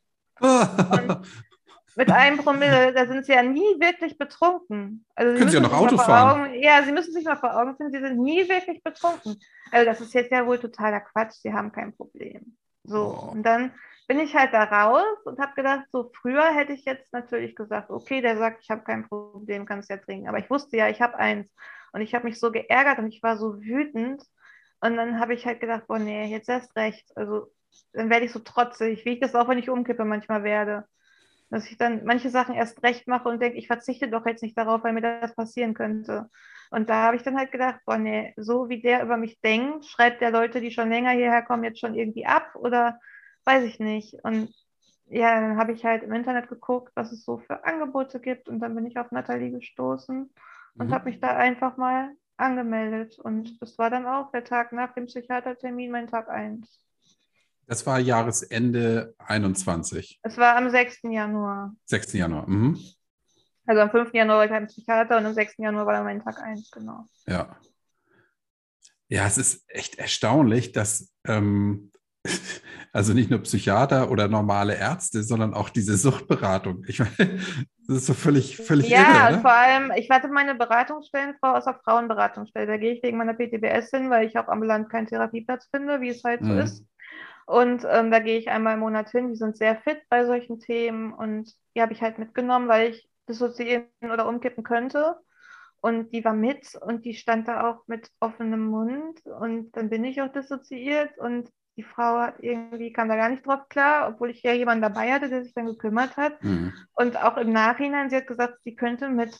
Mit einem Promille, da sind Sie ja nie wirklich betrunken. Also Können Sie ja noch Auto fahren. Augen, ja, Sie müssen sich mal vor Augen finden, Sie sind nie wirklich betrunken. Also das ist jetzt ja wohl totaler Quatsch, Sie haben kein Problem. So, Oh. und dann bin ich halt da raus und habe gedacht, so früher hätte ich jetzt natürlich gesagt, okay, der sagt, ich habe kein Problem, kannst ja trinken. Aber ich wusste ja, ich habe eins. Und ich habe mich so geärgert und ich war so wütend. Und dann habe ich halt gedacht, boah, nee, jetzt erst recht. Also dann werde ich so trotzig, wie ich das auch, wenn ich umkippe, manchmal werde. Dass ich dann manche Sachen erst recht mache und denke, ich verzichte doch jetzt nicht darauf, weil mir das passieren könnte. Und da habe ich dann halt gedacht, boah, nee, so wie der über mich denkt, schreibt der Leute, die schon länger hierher kommen, jetzt schon irgendwie ab oder weiß ich nicht. Und ja, dann habe ich halt im Internet geguckt, was es so für Angebote gibt und dann bin ich auf Nathalie gestoßen und Mhm. habe mich da einfach mal angemeldet. Und das war dann auch der Tag nach dem Psychiatertermin, mein Tag 1. Das war Jahresende 21, Es war am 6. Januar. 6. Januar. Mhm. Also am 5. Januar war ich beim Psychiater und am 6. Januar war dann mein Tag 1, genau. Ja. Ja, es ist echt erstaunlich, dass ähm, also nicht nur Psychiater oder normale Ärzte, sondern auch diese Suchtberatung. Ich meine, das ist so völlig, völlig Ja, irre. vor Ne? allem, ich warte meine Beratungsstellenfrau aus der Frauenberatungsstelle. Da gehe ich wegen meiner PTBS hin, weil ich auch ambulant keinen Therapieplatz finde, wie es halt so Mhm. ist. Und ähm, da gehe ich einmal im Monat hin. Die sind sehr fit bei solchen Themen und die habe ich halt mitgenommen, weil ich dissoziieren oder umkippen könnte. Und die war mit und die stand da auch mit offenem Mund. Und dann bin ich auch dissoziiert und die Frau hat irgendwie, kam da gar nicht drauf klar, obwohl ich ja jemanden dabei hatte, der sich dann gekümmert hat. Mhm. Und auch im Nachhinein, sie hat gesagt, sie könnte mit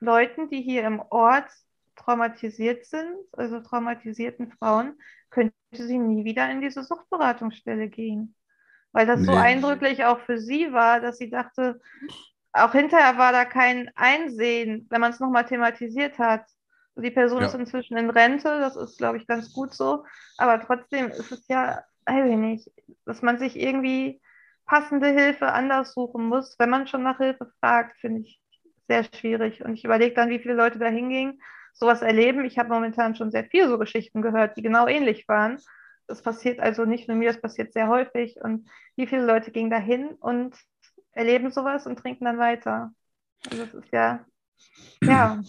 Leuten, die hier im Ort traumatisiert sind, also traumatisierten Frauen, könnte sie nie wieder in diese Suchtberatungsstelle gehen. Weil das so Nee. eindrücklich auch für sie war, dass sie dachte, auch hinterher war da kein Einsehen, wenn man es nochmal thematisiert hat. Die Person Ja. ist inzwischen in Rente, das ist, glaube ich, ganz gut so. Aber trotzdem ist es ja, weiß ich nicht, dass man sich irgendwie passende Hilfe anders suchen muss. Wenn man schon nach Hilfe fragt, finde ich sehr schwierig. Und ich überlege dann, wie viele Leute da hingehen, sowas erleben. Ich habe momentan schon sehr viel so Geschichten gehört, die genau ähnlich waren. Das passiert also nicht nur mir, das passiert sehr häufig. Und wie viele Leute gehen da hin und erleben sowas und trinken dann weiter. Also das ist ja, ja.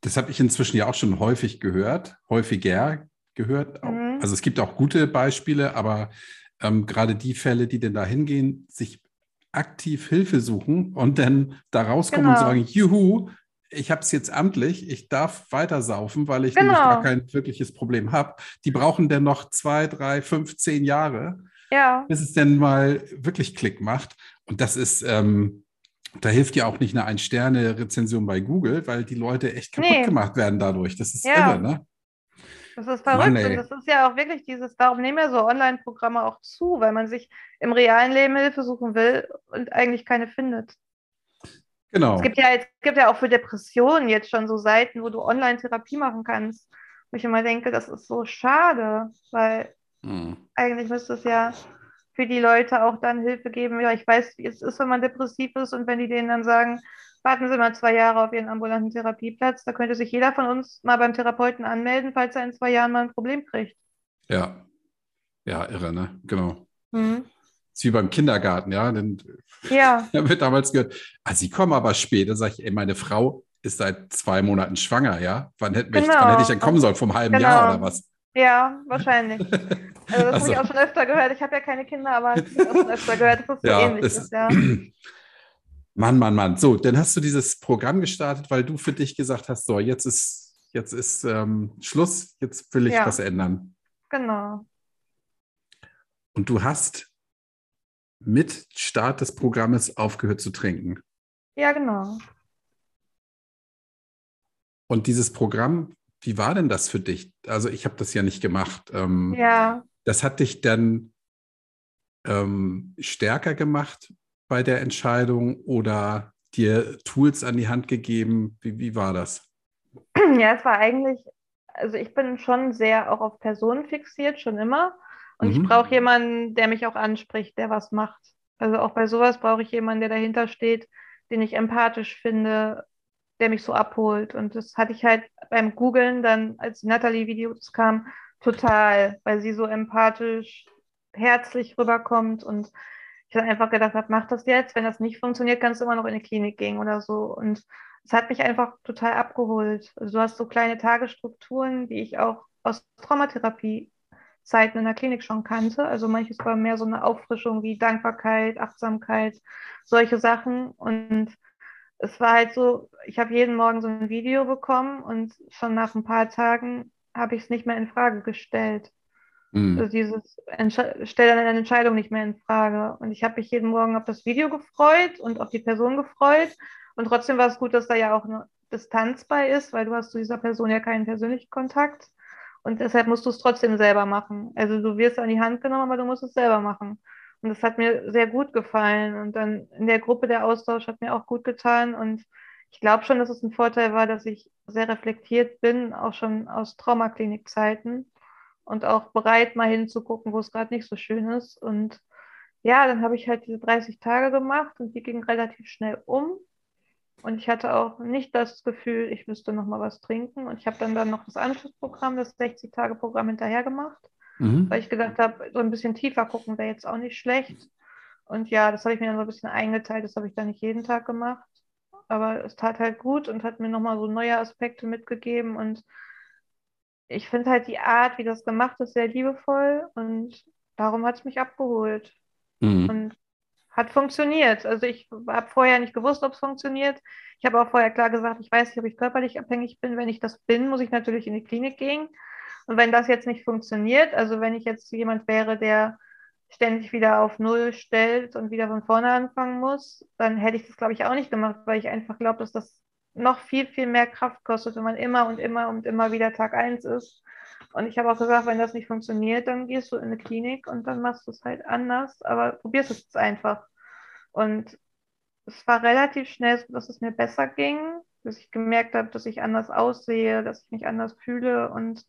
Das habe ich inzwischen ja auch schon häufig gehört, häufiger gehört. Mhm. Also es gibt auch gute Beispiele, aber ähm, gerade die Fälle, die denn da hingehen, sich aktiv Hilfe suchen und dann da rauskommen und Genau. sagen, juhu, ich habe es jetzt amtlich, ich darf weiter saufen, weil ich Genau. nämlich gar kein wirkliches Problem habe. Die brauchen dann noch zwei, drei, fünf, zehn Jahre, Ja, bis es denn mal wirklich Klick macht. Und das ist, ähm, da hilft ja auch nicht eine Ein-Sterne-Rezension bei Google, weil die Leute echt kaputt Nee. gemacht werden dadurch. Das ist Ja. irre, ne? Das ist verrückt Mann, und das ist ja auch wirklich dieses, darum nehmen ja so Online-Programme auch zu, weil man sich im realen Leben Hilfe suchen will und eigentlich keine findet. Genau. Es gibt ja, es gibt ja auch für Depressionen jetzt schon so Seiten, wo du Online-Therapie machen kannst. Wo ich immer denke, das ist so schade, weil Hm. eigentlich müsste es ja für die Leute auch dann Hilfe geben. Ja, ich weiß, wie es ist, wenn man depressiv ist und wenn die denen dann sagen, warten Sie mal zwei Jahre auf Ihren ambulanten Therapieplatz, da könnte sich jeder von uns mal beim Therapeuten anmelden, falls er in zwei Jahren mal ein Problem kriegt. Ja. Ja, irre, ne? Genau. Mhm. Ist wie beim Kindergarten, ja. Dann Ja, da wird damals gehört, ah, Sie kommen aber spät. Dann sage ich, ey, meine Frau ist seit zwei Monaten schwanger, ja. Wann hätte, Genau. wann hätte ich denn kommen sollen? Vom halben Genau. Jahr oder was? ja, wahrscheinlich. Also das habe ich Also- auch schon öfter gehört. Ich habe ja keine Kinder, aber ich habe auch schon öfter gehört, dass es so Ja, ähnlich ist, ja. Mann, Mann, Mann. So, dann hast du dieses Programm gestartet, weil du für dich gesagt hast, so, jetzt ist, jetzt ist ähm, Schluss, jetzt will ich Ja. was ändern. Genau. Und du hast mit Start des Programmes aufgehört zu trinken. Ja, genau. Und dieses Programm, wie war denn das für dich? Also ich habe das ja nicht gemacht. Ähm, Ja, Das hat dich dann ähm, stärker gemacht bei der Entscheidung oder dir Tools an die Hand gegeben? Wie, wie war das? ja, es war eigentlich, also ich bin schon sehr auch auf Personen fixiert, schon immer. Und ich Mhm. brauche jemanden, der mich auch anspricht, der was macht. Also auch bei sowas brauche ich jemanden, der dahinter steht, den ich empathisch finde, der mich so abholt. Und das hatte ich halt beim Googlen dann, als Natalie-Videos kamen, total, weil sie so empathisch, herzlich rüberkommt und ich dann einfach gedacht habe, mach das jetzt. Wenn das nicht funktioniert, kannst du immer noch in die Klinik gehen oder so. Und es hat mich einfach total abgeholt. Also du hast so kleine Tagesstrukturen, die ich auch aus Traumatherapie-Zeiten in der Klinik schon kannte. Also manches war mehr so eine Auffrischung wie Dankbarkeit, Achtsamkeit, solche Sachen. Und es war halt so, ich habe jeden Morgen so ein Video bekommen und schon nach ein paar Tagen habe ich es nicht mehr in Frage gestellt. Hm. Also dieses stell deine Entscheidung nicht mehr in Frage. Und ich habe mich jeden Morgen auf das Video gefreut und auf die Person gefreut. Und trotzdem war es gut, dass da ja auch eine Distanz bei ist, weil du hast zu dieser Person ja keinen persönlichen Kontakt. Und deshalb musst du es trotzdem selber machen. Also du wirst an die Hand genommen, aber du musst es selber machen. Und das hat mir sehr gut gefallen. Und dann in der Gruppe der Austausch hat mir auch gut getan. Und ich glaube schon, dass es ein Vorteil war, dass ich sehr reflektiert bin, auch schon aus Traumaklinikzeiten und auch bereit, mal hinzugucken, wo es gerade nicht so schön ist. Und ja, dann habe ich halt diese 30 Tage gemacht und die gingen relativ schnell um. Und ich hatte auch nicht das Gefühl, ich müsste noch mal was trinken. Und ich habe dann, dann noch das Anschlussprogramm, das 60-Tage-Programm hinterher gemacht, Mhm. weil ich gedacht habe, so ein bisschen tiefer gucken wäre jetzt auch nicht schlecht. Und ja, das habe ich mir dann so ein bisschen eingeteilt. Das habe ich dann nicht jeden Tag gemacht. Aber es tat halt gut und hat mir nochmal so neue Aspekte mitgegeben. Und ich finde halt die Art, wie das gemacht ist, sehr liebevoll. Und darum hat es mich abgeholt. Mhm. Und hat funktioniert. Also ich habe vorher nicht gewusst, ob es funktioniert. Ich habe auch vorher klar gesagt, ich weiß nicht, ob ich körperlich abhängig bin. Wenn ich das bin, muss ich natürlich in die Klinik gehen. Und wenn das jetzt nicht funktioniert, also wenn ich jetzt jemand wäre, der ständig wieder auf Null stellt und wieder von vorne anfangen muss, dann hätte ich das, glaube ich, auch nicht gemacht, weil ich einfach glaube, dass das noch viel, viel mehr Kraft kostet, wenn man immer und immer und immer wieder Tag eins ist. Und ich habe auch gesagt, wenn das nicht funktioniert, dann gehst du in eine Klinik und dann machst du es halt anders, aber probierst es jetzt einfach. Und es war relativ schnell, dass es mir besser ging, dass ich gemerkt habe, dass ich anders aussehe, dass ich mich anders fühle und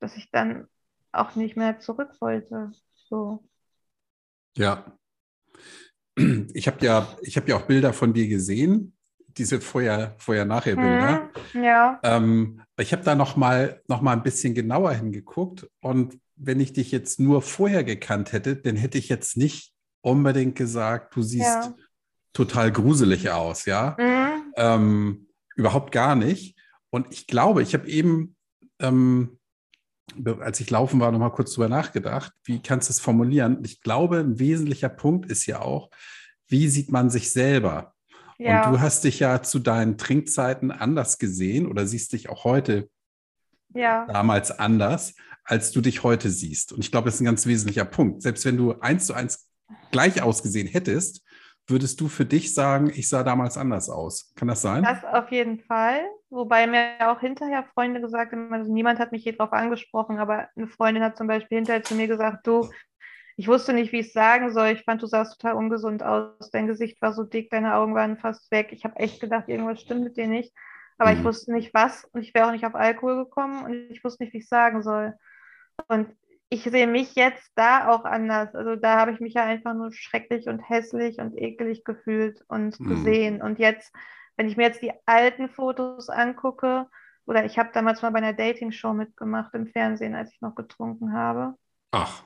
dass ich dann auch nicht mehr zurück wollte. So. Ja. Ich habe ja, ich habe ja auch Bilder von dir gesehen, diese vorher, vorher nachher Bilder. Mhm, ja, Ähm, ich habe da noch mal, noch mal ein bisschen genauer hingeguckt und wenn ich dich jetzt nur vorher gekannt hätte, dann hätte ich jetzt nicht unbedingt gesagt, du siehst Ja. total gruselig aus, ja? mhm, Ähm, überhaupt gar nicht. Und ich glaube, ich habe eben, ähm, als ich laufen war, noch mal kurz drüber nachgedacht, wie kannst du es formulieren? Ich glaube, ein wesentlicher Punkt ist ja auch, wie sieht man sich selber? Ja, Und du hast dich ja zu deinen Trinkzeiten anders gesehen oder siehst dich auch heute ja, damals anders, als du dich heute siehst. Und ich glaube, das ist ein ganz wesentlicher Punkt. Selbst wenn du eins zu eins gleich ausgesehen hättest, würdest du für dich sagen, ich sah damals anders aus. Kann das sein? Das auf jeden Fall. Wobei mir auch hinterher Freunde gesagt haben, also niemand hat mich je drauf angesprochen, aber eine Freundin hat zum Beispiel hinterher zu mir gesagt, du, ich wusste nicht, wie ich es sagen soll. Ich fand, du sahst total ungesund aus. Dein Gesicht war so dick, deine Augen waren fast weg. Ich habe echt gedacht, irgendwas stimmt mit dir nicht. Aber mhm. ich wusste nicht was und ich wäre auch nicht auf Alkohol gekommen und ich wusste nicht, wie ich es sagen soll. Und ich sehe mich jetzt da auch anders. Also da habe ich mich ja einfach nur schrecklich und hässlich und ekelig gefühlt und mhm. gesehen. Und jetzt, wenn ich mir jetzt die alten Fotos angucke, oder ich habe damals mal bei einer Dating-Show mitgemacht im Fernsehen, als ich noch getrunken habe. Ach.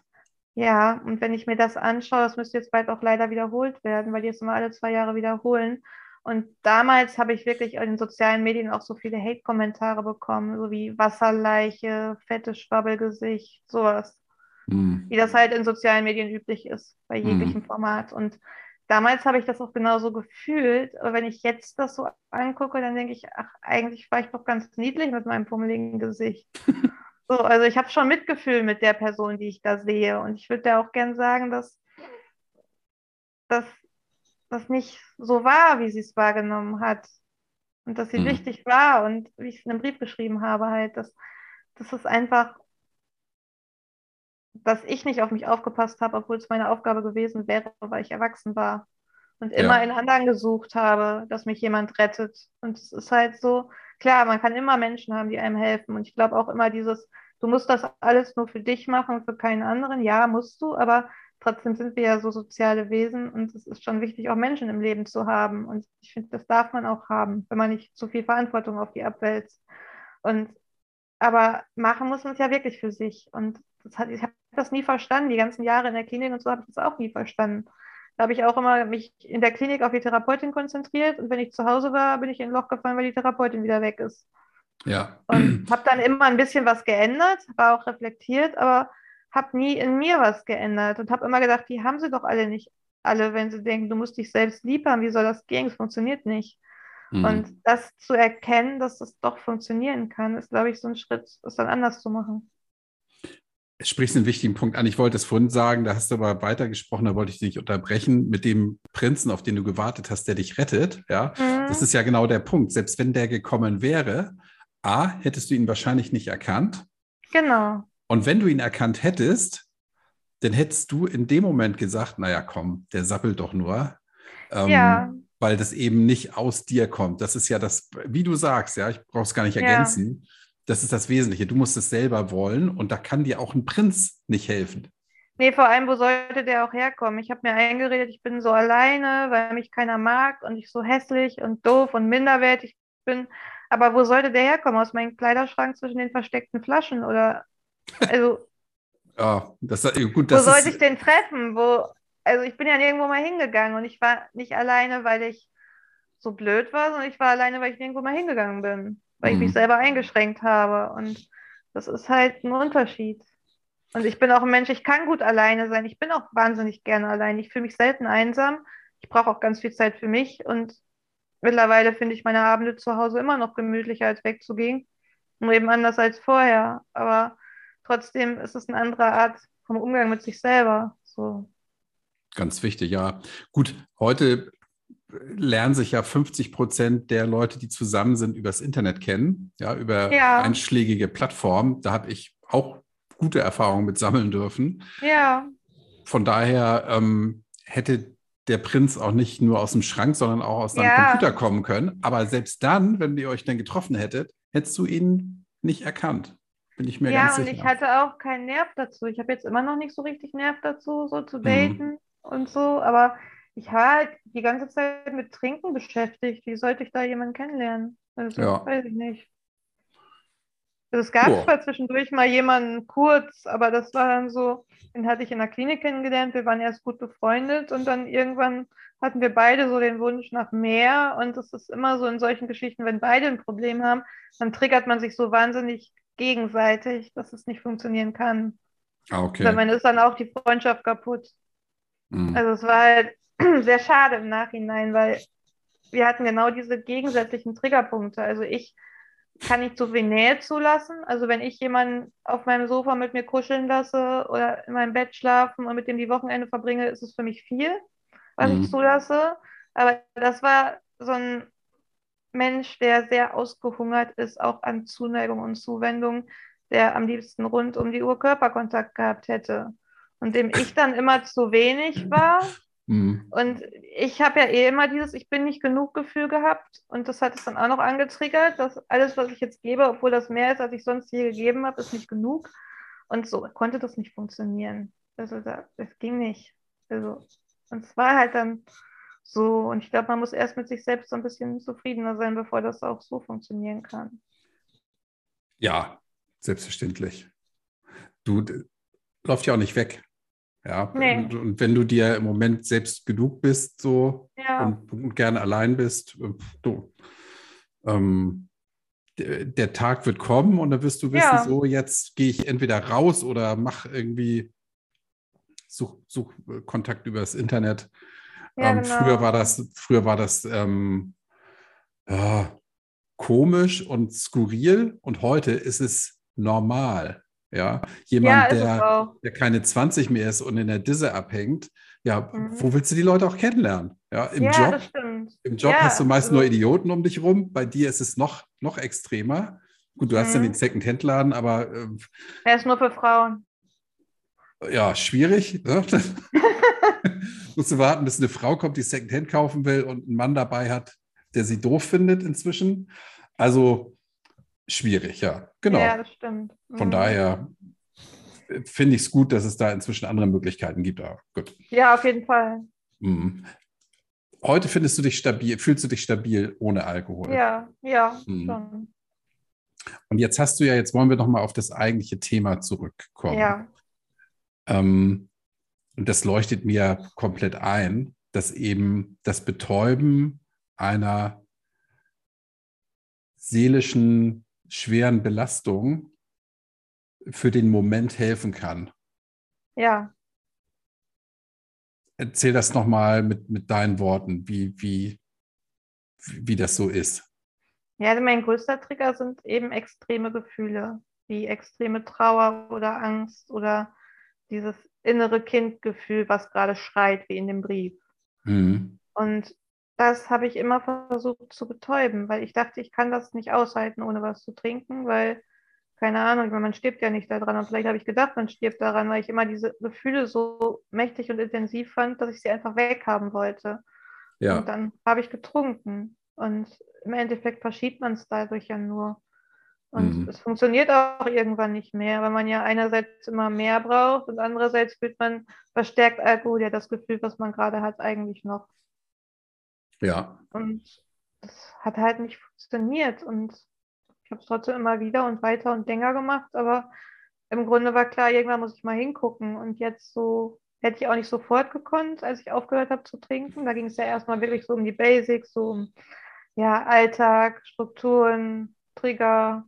Ja, und wenn ich mir das anschaue, das müsste jetzt bald auch leider wiederholt werden, weil die es immer alle zwei Jahre wiederholen. Und damals habe ich wirklich in den sozialen Medien auch so viele Hate-Kommentare bekommen, so wie Wasserleiche, fette Schwabbelgesicht, sowas. Mhm. Wie das halt in sozialen Medien üblich ist, bei hm. jeglichem mhm. Format. Und damals habe ich das auch genauso gefühlt. Aber wenn ich jetzt das so angucke, dann denke ich, ach, eigentlich war ich doch ganz niedlich mit meinem pummeligen Gesicht. so, also ich habe schon Mitgefühl mit der Person, die ich da sehe. Und ich würde ja auch gern sagen, dass das das nicht so war, wie sie es wahrgenommen hat. Und dass sie mhm. wichtig war und wie ich es in einem Brief geschrieben habe, halt, dass, dass es einfach, dass ich nicht auf mich aufgepasst habe, obwohl es meine Aufgabe gewesen wäre, weil ich erwachsen war. Und immer ja. in anderen gesucht habe, dass mich jemand rettet. Und es ist halt so, klar, man kann immer Menschen haben, die einem helfen. Und ich glaube auch immer dieses, du musst das alles nur für dich machen, für keinen anderen. Ja, musst du, aber trotzdem sind wir ja so soziale Wesen und es ist schon wichtig, auch Menschen im Leben zu haben. Und ich finde, das darf man auch haben, wenn man nicht zu viel Verantwortung auf die abwälzt. Und aber machen muss man es ja wirklich für sich. Und hat, ich habe das nie verstanden. Die ganzen Jahre in der Klinik und so habe ich das auch nie verstanden. Da habe ich auch immer mich in der Klinik auf die Therapeutin konzentriert und wenn ich zu Hause war, bin ich in ein Loch gefallen, weil die Therapeutin wieder weg ist. Ja. Und habe dann immer ein bisschen was geändert, war auch reflektiert, aber habe nie in mir was geändert und habe immer gedacht, die haben sie doch alle nicht alle, wenn sie denken, du musst dich selbst lieb haben, wie soll das gehen? Es funktioniert nicht. Mhm. Und das zu erkennen, dass das doch funktionieren kann, ist, glaube ich, so ein Schritt, das dann anders zu machen. Sprichst einen wichtigen Punkt an. Ich wollte es vorhin sagen, da hast du aber weitergesprochen, da wollte ich dich unterbrechen mit dem Prinzen, auf den du gewartet hast, der dich rettet. Ja, mhm. das ist ja genau der Punkt. Selbst wenn der gekommen wäre, A, hättest du ihn wahrscheinlich nicht erkannt. Genau. Und wenn du ihn erkannt hättest, dann hättest du in dem Moment gesagt, naja, komm, der sappelt doch nur. Ähm, ja. Weil das eben nicht aus dir kommt. Das ist ja das, wie du sagst, ja, ich brauche es gar nicht ergänzen. Ja. Das ist das Wesentliche. Du musst es selber wollen und da kann dir auch ein Prinz nicht helfen. Nee, vor allem, wo sollte der auch herkommen? Ich habe mir eingeredet, ich bin so alleine, weil mich keiner mag und ich so hässlich und doof und minderwertig bin. Aber wo sollte der herkommen? Aus meinem Kleiderschrank zwischen den versteckten Flaschen oder also, ja, das, gut, das wo sollte ich den treffen? Wo, also ich bin ja nirgendwo mal hingegangen und ich war nicht alleine, weil ich so blöd war, sondern ich war alleine, weil ich nirgendwo mal hingegangen bin, weil mhm. ich mich mhm. selber eingeschränkt habe. Und das ist halt ein Unterschied. Und ich bin auch ein Mensch, ich kann gut alleine sein. Ich bin auch wahnsinnig gerne allein. Ich fühle mich selten einsam. Ich brauche auch ganz viel Zeit für mich. Und mittlerweile finde ich meine Abende zu Hause immer noch gemütlicher, als wegzugehen. Nur eben anders als vorher. Aber trotzdem ist es eine andere Art vom Umgang mit sich selber. So. Ganz wichtig, ja. Gut, heute lernen sich ja 50 Prozent der Leute, die zusammen sind, übers Internet kennen, ja, über ja. einschlägige Plattformen. Da habe ich auch gute Erfahrungen mit sammeln dürfen. Ja. Von daher ähm, hätte der Prinz auch nicht nur aus dem Schrank, sondern auch aus deinem ja. Computer kommen können. Aber selbst dann, wenn ihr euch dann getroffen hättet, hättest du ihn nicht erkannt. Bin ich mir ja, ganz sicher. Ja, und ich hatte auch keinen Nerv dazu. Ich habe jetzt immer noch nicht so richtig Nerv dazu, so zu mhm. daten mhm. und so. Aber ich war halt die ganze Zeit mit Trinken beschäftigt. Wie sollte ich da jemanden kennenlernen? Also, ja. weiß ich nicht. Also, es gab zwar zwischendurch mal jemanden kurz, aber das war dann so, den hatte ich in der Klinik kennengelernt. Wir waren erst gut befreundet und dann irgendwann hatten wir beide so den Wunsch nach mehr. Und es ist immer so in solchen Geschichten, wenn beide ein Problem haben, dann triggert man sich so wahnsinnig gegenseitig, dass es nicht funktionieren kann. Ah, okay. Dann ist dann auch die Freundschaft kaputt. Mhm. Also es war halt sehr schade im Nachhinein, weil wir hatten genau diese gegensätzlichen Triggerpunkte. Also ich kann nicht zu viel Nähe zulassen. Also wenn ich jemanden auf meinem Sofa mit mir kuscheln lasse oder in meinem Bett schlafen und mit dem die Wochenende verbringe, ist es für mich viel. was Mhm. ich zulasse. Aber das war so ein Mensch, der sehr ausgehungert ist, auch an Zuneigung und Zuwendung, der am liebsten rund um die Uhr Körperkontakt gehabt hätte. Und dem ich dann immer zu wenig war. Mhm. Und ich habe ja eh immer dieses Ich bin nicht genug Gefühl gehabt. Und das hat es dann auch noch angetriggert, dass alles, was ich jetzt gebe, obwohl das mehr ist, als ich sonst je gegeben habe, ist nicht genug. Und so konnte das nicht funktionieren. Also da, das ging nicht. Also, und es war halt dann so. Und ich glaube, man muss erst mit sich selbst so ein bisschen zufriedener sein, bevor das auch so funktionieren kann. Ja, selbstverständlich. Du läuft ja auch nicht weg. Ja, Nee. und, und wenn du dir im Moment selbst genug bist, so Ja, und, und gerne allein bist, äh, du, ähm, der, Tag wird kommen und dann wirst du wissen, Ja. so jetzt gehe ich entweder raus oder mach irgendwie such, such äh, Kontakt übers Internet. Ja, ähm, genau. Früher war das, früher war das ähm, ja, komisch und skurril und heute ist es normal. Ja, ja, jemand, es der, der keine 20 mehr ist und in der Disse abhängt, ja, Mhm. wo willst du die Leute auch kennenlernen? Ja, im Ja, Job, im Job Ja, hast du meist also- nur Idioten um dich rum. Bei dir ist es noch, noch extremer. Gut, du hast ja Mhm. den Second-Hand-Laden, aber äh, Er ist nur für Frauen. ja, schwierig. Ne? Musst du warten, bis eine Frau kommt, die Second-Hand kaufen will und einen Mann dabei hat, der sie doof findet inzwischen. Also schwierig, ja. Genau. Ja, das stimmt. Von Mhm. daher äh, finde ich es gut, dass es da inzwischen andere Möglichkeiten gibt. Aber gut. Ja, auf jeden Fall. Mhm. Heute findest du dich stabil, fühlst du dich stabil ohne Alkohol. Ja, ja, Mhm. schon. Und jetzt hast du ja, jetzt wollen wir noch mal auf das eigentliche Thema zurückkommen. Ja, Ähm, und das leuchtet mir komplett ein, dass eben das Betäuben einer seelischen, schweren Belastung für den Moment helfen kann. ja. Erzähl das nochmal mit, mit deinen Worten, wie, wie, wie das so ist. Ja, also mein größter Trigger sind eben extreme Gefühle, wie extreme Trauer oder Angst oder dieses innere Kindgefühl, was gerade schreit, wie in dem Brief. Mhm. Und das habe ich immer versucht zu betäuben, weil ich dachte, ich kann das nicht aushalten, ohne was zu trinken, weil, keine Ahnung, man stirbt ja nicht daran. Und vielleicht habe ich gedacht, man stirbt daran, weil ich immer diese Gefühle so mächtig und intensiv fand, dass ich sie einfach weghaben wollte. Und Ja, dann habe ich getrunken. Und im Endeffekt verschiebt man es dadurch ja nur. Und Mhm. es funktioniert auch irgendwann nicht mehr, weil man ja einerseits immer mehr braucht und andererseits fühlt man verstärkt Alkohol ja das Gefühl, was man gerade hat, eigentlich noch. Ja, Und das hat halt nicht funktioniert. Und ich habe es trotzdem immer wieder und weiter und länger gemacht, aber im Grunde war klar, irgendwann muss ich mal hingucken. Und jetzt so hätte ich auch nicht sofort gekonnt, als ich aufgehört habe zu trinken. Da ging es ja erstmal wirklich so um die Basics, so um ja, Alltag, Strukturen, Trigger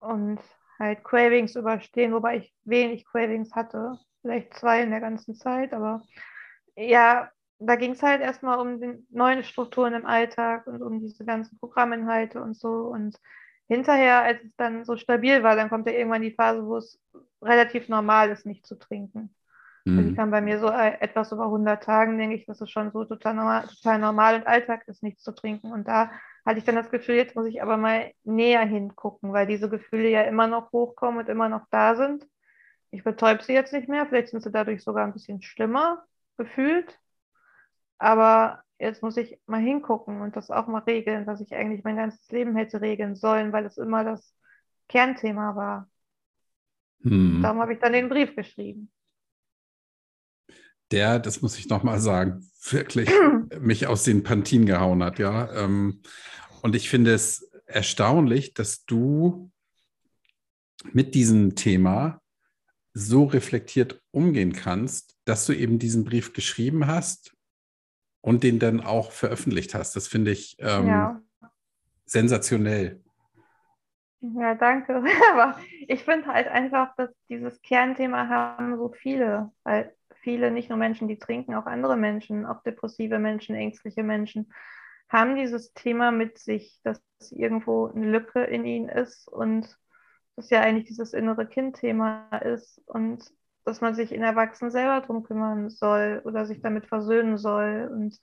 und halt Cravings überstehen, wobei ich wenig Cravings hatte. Vielleicht zwei in der ganzen Zeit, aber ja, da ging es halt erstmal um die neuen Strukturen im Alltag und um diese ganzen Programminhalte und so. Und hinterher, als es dann so stabil war, dann kommt ja irgendwann die Phase, wo es relativ normal ist, nicht zu trinken. Also mhm. kam bei mir so äh, etwas über 100 Tagen, denke ich, dass es schon so total normal, total normal und Alltag ist, nichts zu trinken. Und da hatte ich dann das Gefühl, jetzt muss ich aber mal näher hingucken, weil diese Gefühle ja immer noch hochkommen und immer noch da sind. Ich betäube sie jetzt nicht mehr, vielleicht sind sie dadurch sogar ein bisschen schlimmer gefühlt. Aber jetzt muss ich mal hingucken und das auch mal regeln, was ich eigentlich mein ganzes Leben hätte regeln sollen, weil es immer das Kernthema war. Mhm. Darum habe ich dann den Brief geschrieben. Der, das muss ich nochmal sagen, wirklich mich aus den Pantinen gehauen hat, ja. Ähm, und ich finde es erstaunlich, dass du mit diesem Thema so reflektiert umgehen kannst, dass du eben diesen Brief geschrieben hast und den dann auch veröffentlicht hast. Das finde ich ähm, Ja. sensationell. Ja, danke. Aber ich finde halt einfach, dass dieses Kernthema haben so viele, weil viele, nicht nur Menschen, die trinken, auch andere Menschen, auch depressive Menschen, ängstliche Menschen, haben dieses Thema mit sich, dass irgendwo eine Lücke in ihnen ist und das ja eigentlich dieses innere Kindthema ist und dass man sich in Erwachsenen selber drum kümmern soll oder sich damit versöhnen soll. Und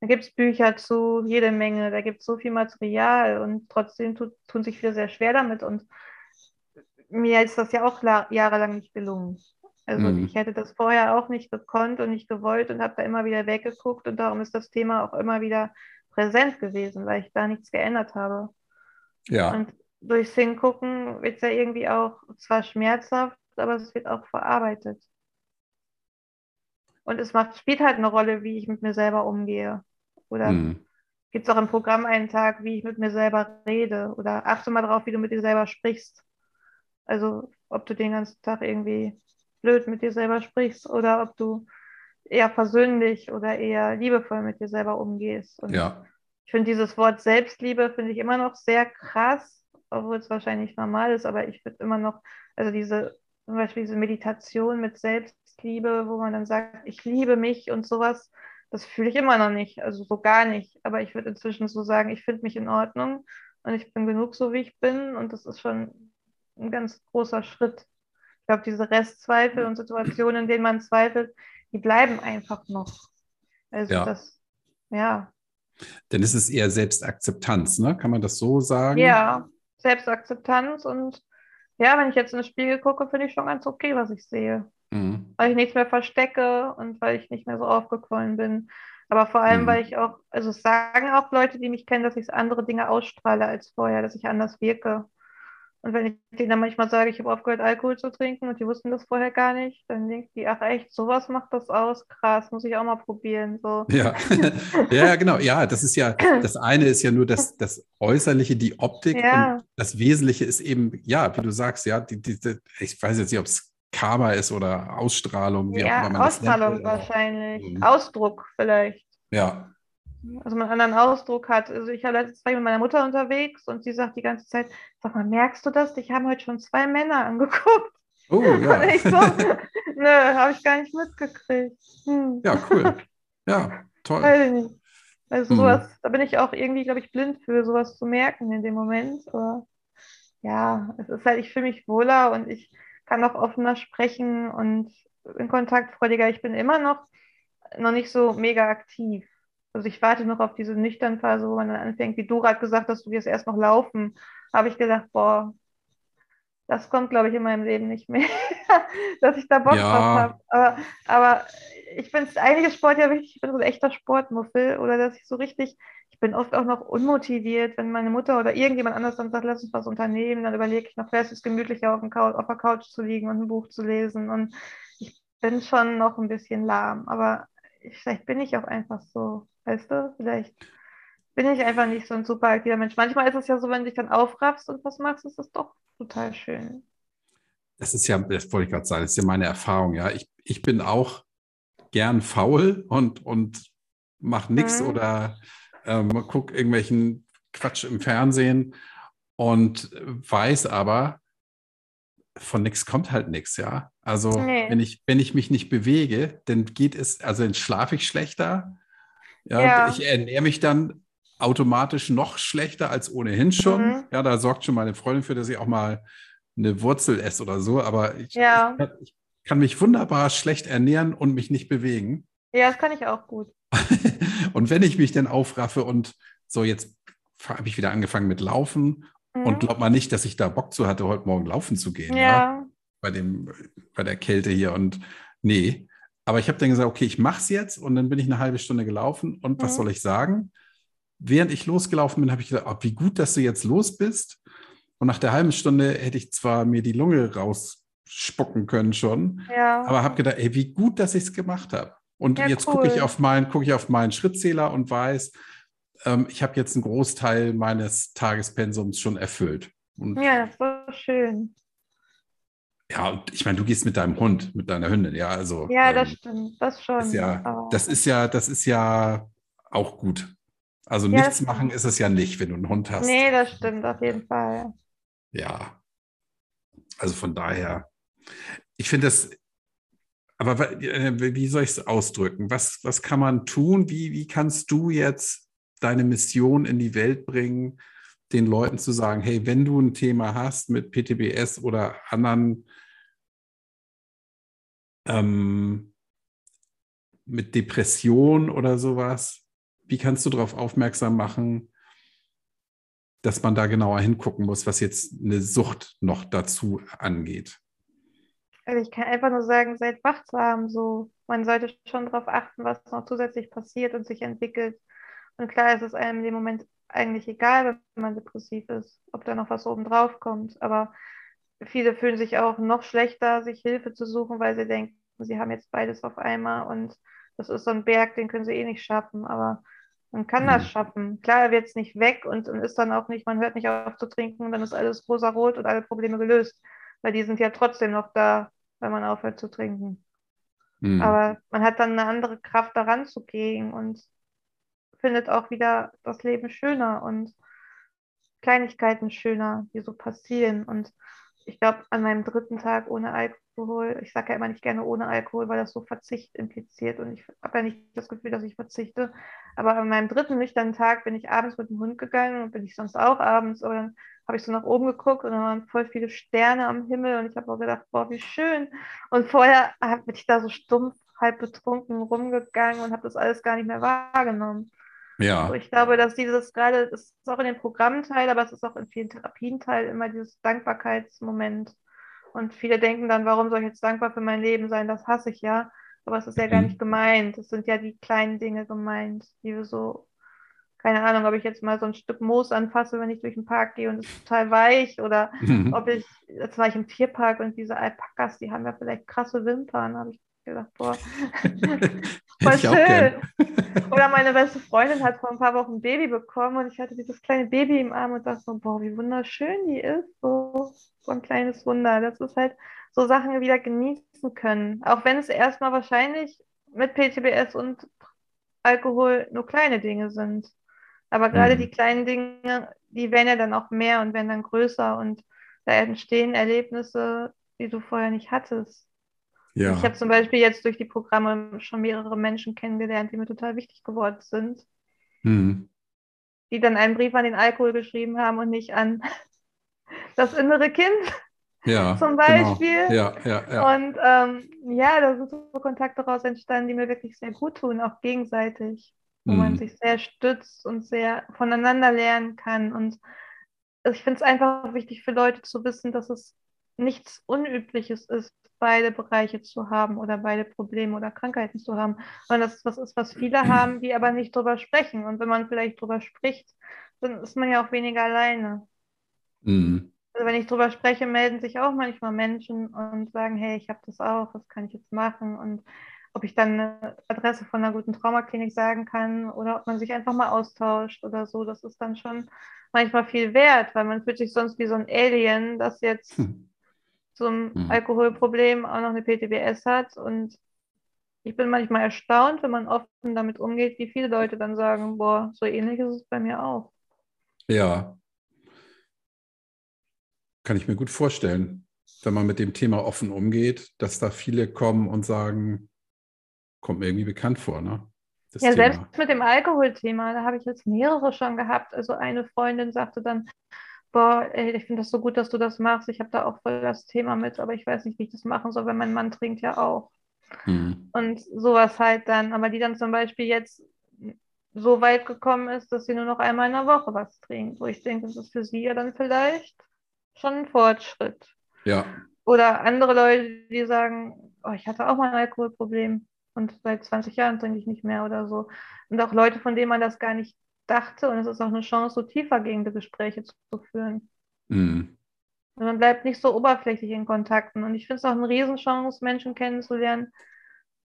da gibt es Bücher zu, jede Menge, da gibt es so viel Material und trotzdem tut, tun sich viele sehr schwer damit. Und mir ist das ja auch jahrelang nicht gelungen. Also mhm. ich hätte das vorher auch nicht gekonnt und nicht gewollt und habe da immer wieder weggeguckt und darum ist das Thema auch immer wieder präsent gewesen, weil ich da nichts geändert habe. Ja. Und durchs Hingucken wird es ja irgendwie auch zwar schmerzhaft, aber es wird auch verarbeitet. Und es macht, spielt halt eine Rolle, wie ich mit mir selber umgehe. Oder mhm. gibt es auch im Programm einen Tag, wie ich mit mir selber rede. Oder achte mal darauf, wie du mit dir selber sprichst. Also ob du den ganzen Tag irgendwie blöd mit dir selber sprichst oder ob du eher versöhnlich oder eher liebevoll mit dir selber umgehst. Und ja. ich finde dieses Wort Selbstliebe finde ich immer noch sehr krass, obwohl es wahrscheinlich normal ist, aber ich finde immer noch, also diese, zum Beispiel diese Meditation mit Selbstliebe, wo man dann sagt, ich liebe mich und sowas, das fühle ich immer noch nicht, also so gar nicht. Aber ich würde inzwischen so sagen, ich finde mich in Ordnung und ich bin genug so, wie ich bin und das ist schon ein ganz großer Schritt. Ich glaube, diese Restzweifel und Situationen, in denen man zweifelt, die bleiben einfach noch. Also ja. das, ja. Denn es ist eher Selbstakzeptanz, ne? Kann man das so sagen? Ja, Selbstakzeptanz und ja, wenn ich jetzt in den Spiegel gucke, finde ich schon ganz okay, was ich sehe. Mhm. Weil ich nichts mehr verstecke und weil ich nicht mehr so aufgequollen bin. Aber vor allem, mhm. weil ich auch, also sagen auch Leute, die mich kennen, dass ich andere Dinge ausstrahle als vorher, dass ich anders wirke. Und wenn ich denen dann manchmal sage, ich habe aufgehört, Alkohol zu trinken und die wussten das vorher gar nicht, dann denken die, ach echt, sowas macht das aus, krass, muss ich auch mal probieren. So. Ja. ja, genau. Ja, das ist ja, das eine ist ja nur das, das Äußerliche, die Optik. Ja. Und das Wesentliche ist eben, ja, wie du sagst, ja, die, die, die ich weiß jetzt nicht, ob es Karma ist oder Ausstrahlung, wie ja, auch immer man Ausstrahlung das nennt. wahrscheinlich. Mhm. Ausdruck vielleicht. Ja, also man einen anderen Ausdruck hat. Also ich habe letztens mit meiner Mutter unterwegs und sie sagt die ganze Zeit, sag mal, merkst du das? Ich habe heute schon zwei Männer angeguckt. Oh, ja. Und ich so, nö, habe ich gar nicht mitgekriegt. Hm. Ja, cool. Ja, toll. Weiß ich nicht. Also sowas, hm. da bin ich auch irgendwie, glaube ich, blind für, sowas zu merken in dem Moment. Aber ja, es ist halt, ich fühle mich wohler und ich kann auch offener sprechen und in kontaktfreudiger. Ich bin immer noch noch nicht so mega aktiv. Also ich warte noch auf diese nüchtern Phase, wo man dann anfängt, wie du gerade gesagt hast, du wirst erst noch laufen. Habe ich gedacht, boah, das kommt, glaube ich, in meinem Leben nicht mehr, dass ich da Bock ja. drauf habe. Aber, aber ich finde es einige Sport ja wichtig, ich bin so ein echter Sportmuffel oder dass ich so richtig, ich bin oft auch noch unmotiviert, wenn meine Mutter oder irgendjemand anders dann sagt, lass uns was unternehmen, dann überlege ich noch, vielleicht ist es gemütlicher auf, Couch, auf der Couch zu liegen und ein Buch zu lesen und ich bin schon noch ein bisschen lahm, aber vielleicht bin ich auch einfach so. Weißt du, vielleicht bin ich einfach nicht so ein super aktiver Mensch. Manchmal ist es ja so, wenn du dich dann aufraffst und was machst, ist es doch total schön. Das ist ja, das wollte ich gerade sagen, das ist ja meine Erfahrung, ja. Ich, ich bin auch gern faul und, und mache nichts mhm. oder ähm, gucke irgendwelchen Quatsch im Fernsehen und weiß aber, von nichts kommt halt nichts, ja. Also nee. wenn, ich, wenn ich mich nicht bewege, dann geht es, also dann schlafe ich schlechter, ja, ja. Ich ernähre mich dann automatisch noch schlechter als ohnehin schon. Mhm. Ja, da sorgt schon meine Freundin für, dass ich auch mal eine Wurzel esse oder so. Aber ich, ja. ich, ich kann mich wunderbar schlecht ernähren und mich nicht bewegen. Ja, das kann ich auch gut. und wenn ich mich dann aufraffe und so, jetzt habe ich wieder angefangen mit Laufen mhm. und glaub mal nicht, dass ich da Bock zu hatte, heute Morgen laufen zu gehen. Ja. ja. Bei, dem, bei der Kälte hier. Und nee, aber ich habe dann gesagt, okay, ich mache es jetzt und dann bin ich eine halbe Stunde gelaufen und was mhm. soll ich sagen? Während ich losgelaufen bin, habe ich gesagt, oh, wie gut, dass du jetzt los bist. Und nach der halben Stunde hätte ich zwar mir die Lunge rausspucken können schon, ja. aber habe gedacht, ey, wie gut, dass ich es gemacht habe. Und ja, jetzt cool. gucke ich auf meinen, gucke ich auf meinen Schrittzähler und weiß, ähm, ich habe jetzt einen Großteil meines Tagespensums schon erfüllt. Und ja, das war schön. Ja, und ich meine, du gehst mit deinem Hund, mit deiner Hündin, ja, also. Ja, das ähm, stimmt, das schon. Ist ja, das ist ja, das ist ja auch gut. Also ja, nichts machen ist es ja nicht, wenn du einen Hund hast. Nee, das stimmt auf jeden Fall. Ja. Also von daher, ich finde das, aber äh, wie soll ich es ausdrücken? Was, was kann man tun? Wie, wie kannst du jetzt deine Mission in die Welt bringen, den Leuten zu sagen, hey, wenn du ein Thema hast mit PTBS oder anderen ähm, mit Depression oder sowas? Wie kannst du darauf aufmerksam machen, dass man da genauer hingucken muss, was jetzt eine Sucht noch dazu angeht? Also ich kann einfach nur sagen, seid wachsam. So, man sollte schon darauf achten, was noch zusätzlich passiert und sich entwickelt. Und klar ist es einem in dem Moment eigentlich egal, wenn man depressiv ist, ob da noch was oben drauf kommt. Aber viele fühlen sich auch noch schlechter, sich Hilfe zu suchen, weil sie denken, sie haben jetzt beides auf einmal und das ist so ein Berg, den können sie eh nicht schaffen. Aber man kann mhm. das schaffen. Klar, er wird es nicht weg und, und ist dann auch nicht, man hört nicht auf zu trinken, dann ist alles rosa-rot und alle Probleme gelöst, weil die sind ja trotzdem noch da, wenn man aufhört zu trinken. Mhm. Aber man hat dann eine andere Kraft daran zu gehen und findet auch wieder das Leben schöner und Kleinigkeiten schöner, die so passieren. Und ich glaube, an meinem dritten Tag ohne Alkohol, ich sage ja immer nicht gerne ohne Alkohol, weil das so Verzicht impliziert und ich habe ja nicht das Gefühl, dass ich verzichte. Aber an meinem dritten nüchternen Tag bin ich abends mit dem Hund gegangen und bin ich sonst auch abends, aber dann habe ich so nach oben geguckt und da waren voll viele Sterne am Himmel und ich habe auch gedacht, boah, wie schön. Und vorher bin ich da so stumpf, halb betrunken rumgegangen und habe das alles gar nicht mehr wahrgenommen. Ja. So, ich glaube, dass dieses gerade, das ist auch in den Programmteil, aber es ist auch in vielen Therapienteil immer dieses Dankbarkeitsmoment. Und viele denken dann, warum soll ich jetzt dankbar für mein Leben sein? Das hasse ich ja. Aber es ist ja mhm. gar nicht gemeint. Es sind ja die kleinen Dinge gemeint, die wir so, keine Ahnung, ob ich jetzt mal so ein Stück Moos anfasse, wenn ich durch den Park gehe und es ist total weich oder mhm. ob ich, jetzt war ich im Tierpark und diese Alpakas, die haben ja vielleicht krasse Wimpern, habe ich gedacht, boah, voll schön. Oder meine beste Freundin hat vor ein paar Wochen ein Baby bekommen und ich hatte dieses kleine Baby im Arm und dachte so, boah, wie wunderschön die ist. So, so ein kleines Wunder. Das ist halt so Sachen wieder genießen können. Auch wenn es erstmal wahrscheinlich mit PTBS und Alkohol nur kleine Dinge sind. Aber gerade mhm. die kleinen Dinge, die werden ja dann auch mehr und werden dann größer und da entstehen Erlebnisse, die du vorher nicht hattest. Ja. Ich habe zum Beispiel jetzt durch die Programme schon mehrere Menschen kennengelernt, die mir total wichtig geworden sind. Mhm. Die dann einen Brief an den Alkohol geschrieben haben und nicht an das innere Kind. Ja, zum genau. Beispiel. Genau. Ja, ja, ja. Und ähm, ja, da sind so Kontakte daraus entstanden, die mir wirklich sehr gut tun, auch gegenseitig, wo mhm. man sich sehr stützt und sehr voneinander lernen kann. Und ich finde es einfach wichtig für Leute zu wissen, dass es nichts Unübliches ist, beide Bereiche zu haben oder beide Probleme oder Krankheiten zu haben, sondern das ist was ist, was viele haben, die aber nicht drüber sprechen. Und wenn man vielleicht drüber spricht, dann ist man ja auch weniger alleine. Mhm. Also wenn ich drüber spreche, melden sich auch manchmal Menschen und sagen, hey, ich habe das auch, was kann ich jetzt machen? Und ob ich dann eine Adresse von einer guten Traumaklinik sagen kann oder ob man sich einfach mal austauscht oder so, das ist dann schon manchmal viel wert, weil man fühlt sich sonst wie so ein Alien, das jetzt hm zum mhm. Alkoholproblem auch noch eine PTBS hat. Und ich bin manchmal erstaunt, wenn man offen damit umgeht, wie viele Leute dann sagen, boah, so ähnlich ist es bei mir auch. Ja. Kann ich mir gut vorstellen, wenn man mit dem Thema offen umgeht, dass da viele kommen und sagen, kommt mir irgendwie bekannt vor, ne? Das ja, Thema. selbst mit dem Alkoholthema, da habe ich jetzt mehrere schon gehabt. Also eine Freundin sagte dann, boah, ey, ich finde das so gut, dass du das machst. Ich habe da auch voll das Thema mit, aber ich weiß nicht, wie ich das machen soll, weil mein Mann trinkt ja auch. Mhm. Und sowas halt dann, aber die dann zum Beispiel jetzt so weit gekommen ist, dass sie nur noch einmal in der Woche was trinkt, wo ich denke, das ist für sie ja dann vielleicht schon ein Fortschritt. Ja. Oder andere Leute, die sagen, oh, ich hatte auch mal ein Alkoholproblem und seit 20 Jahren trinke ich nicht mehr oder so. Und auch Leute, von denen man das gar nicht dachte. Und es ist auch eine Chance, so tiefergehende Gespräche zu, führen. Mhm. Und man bleibt nicht so oberflächlich in Kontakten. Und ich finde es auch eine Riesenchance, Menschen kennenzulernen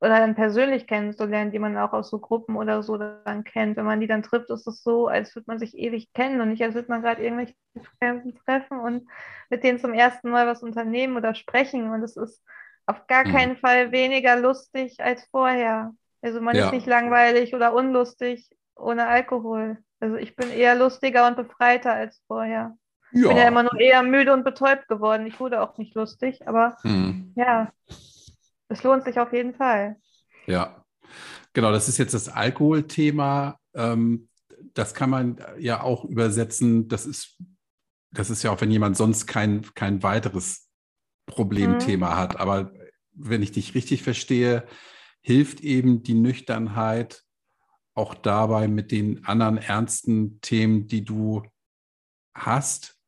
oder dann persönlich kennenzulernen, die man auch aus so Gruppen oder so dann kennt. Wenn man die dann trifft, ist es so, als würde man sich ewig kennen und nicht, als würde man gerade irgendwelche Fremden treffen und mit denen zum ersten Mal was unternehmen oder sprechen. Und es ist auf gar mhm. keinen Fall weniger lustig als vorher. Also man ja. ist nicht langweilig oder unlustig ohne Alkohol. Also ich bin eher lustiger und befreiter als vorher. Ja. Ich bin ja immer nur eher müde und betäubt geworden. Ich wurde auch nicht lustig, aber hm. ja, es lohnt sich auf jeden Fall. Ja, genau, das ist jetzt das Alkoholthema. Ähm, das kann man ja auch übersetzen. Das ist, das ist ja auch, wenn jemand sonst kein, kein weiteres Problemthema hm. hat. Aber wenn ich dich richtig verstehe, hilft eben die Nüchternheit auch dabei mit den anderen ernsten Themen, die du hast,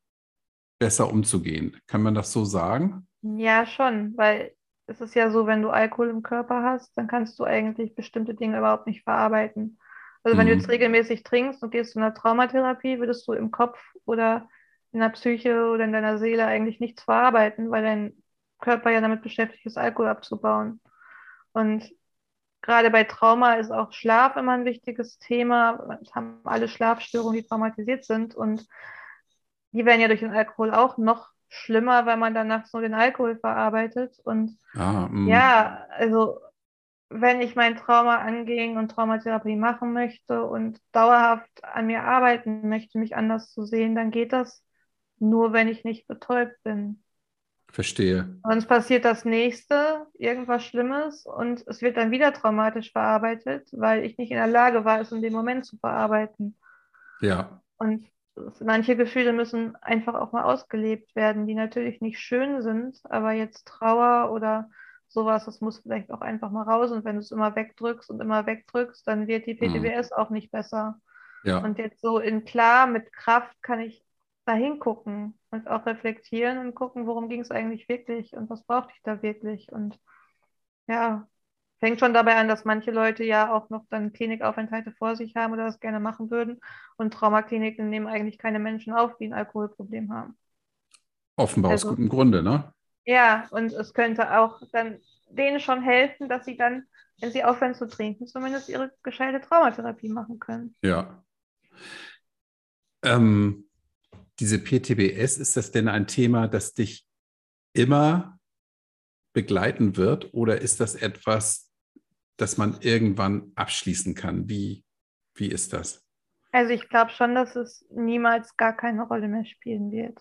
besser umzugehen. Kann man das so sagen? Ja, schon, weil es ist ja so, wenn du Alkohol im Körper hast, dann kannst du eigentlich bestimmte Dinge überhaupt nicht verarbeiten. Also wenn du jetzt Mhm. regelmäßig trinkst und gehst zu einer Traumatherapie, würdest du im Kopf oder in der Psyche oder in deiner Seele eigentlich nichts verarbeiten, weil dein Körper ja damit beschäftigt ist, Alkohol abzubauen. Und gerade bei Trauma ist auch Schlaf immer ein wichtiges Thema. Es haben alle Schlafstörungen, die traumatisiert sind. Und die werden ja durch den Alkohol auch noch schlimmer, weil man danach so den Alkohol verarbeitet. Und Ah, mm. ja, also wenn ich mein Trauma angehen und Traumatherapie machen möchte und dauerhaft an mir arbeiten möchte, mich anders zu sehen, dann geht das nur, wenn ich nicht betäubt bin. Verstehe. Sonst passiert das nächste, irgendwas Schlimmes und es wird dann wieder traumatisch verarbeitet, weil ich nicht in der Lage war, es in dem Moment zu verarbeiten. Ja, Und manche Gefühle müssen einfach auch mal ausgelebt werden, die natürlich nicht schön sind, aber jetzt Trauer oder sowas, das muss vielleicht auch einfach mal raus. Und wenn du es immer wegdrückst und immer wegdrückst, dann wird die PTBS auch nicht besser. ja, Und jetzt so in klar, mit Kraft kann ich da hingucken und auch reflektieren und gucken, worum ging es eigentlich wirklich und was brauchte ich da wirklich. Und ja, fängt schon dabei an, dass manche Leute ja auch noch dann Klinikaufenthalte vor sich haben oder das gerne machen würden. Und Traumakliniken nehmen eigentlich keine Menschen auf, die ein Alkoholproblem haben. offenbar aus Also- gutem Grunde, ne? Ja, und es könnte auch dann denen schon helfen, dass sie dann, wenn sie aufhören zu trinken, zumindest ihre gescheite Traumatherapie machen können. Ja. Ähm, diese PTBS, ist das denn ein Thema, das dich immer begleiten wird oder ist das etwas, das man irgendwann abschließen kann? Wie, wie ist das? Also ich glaube schon, dass es niemals gar keine Rolle mehr spielen wird.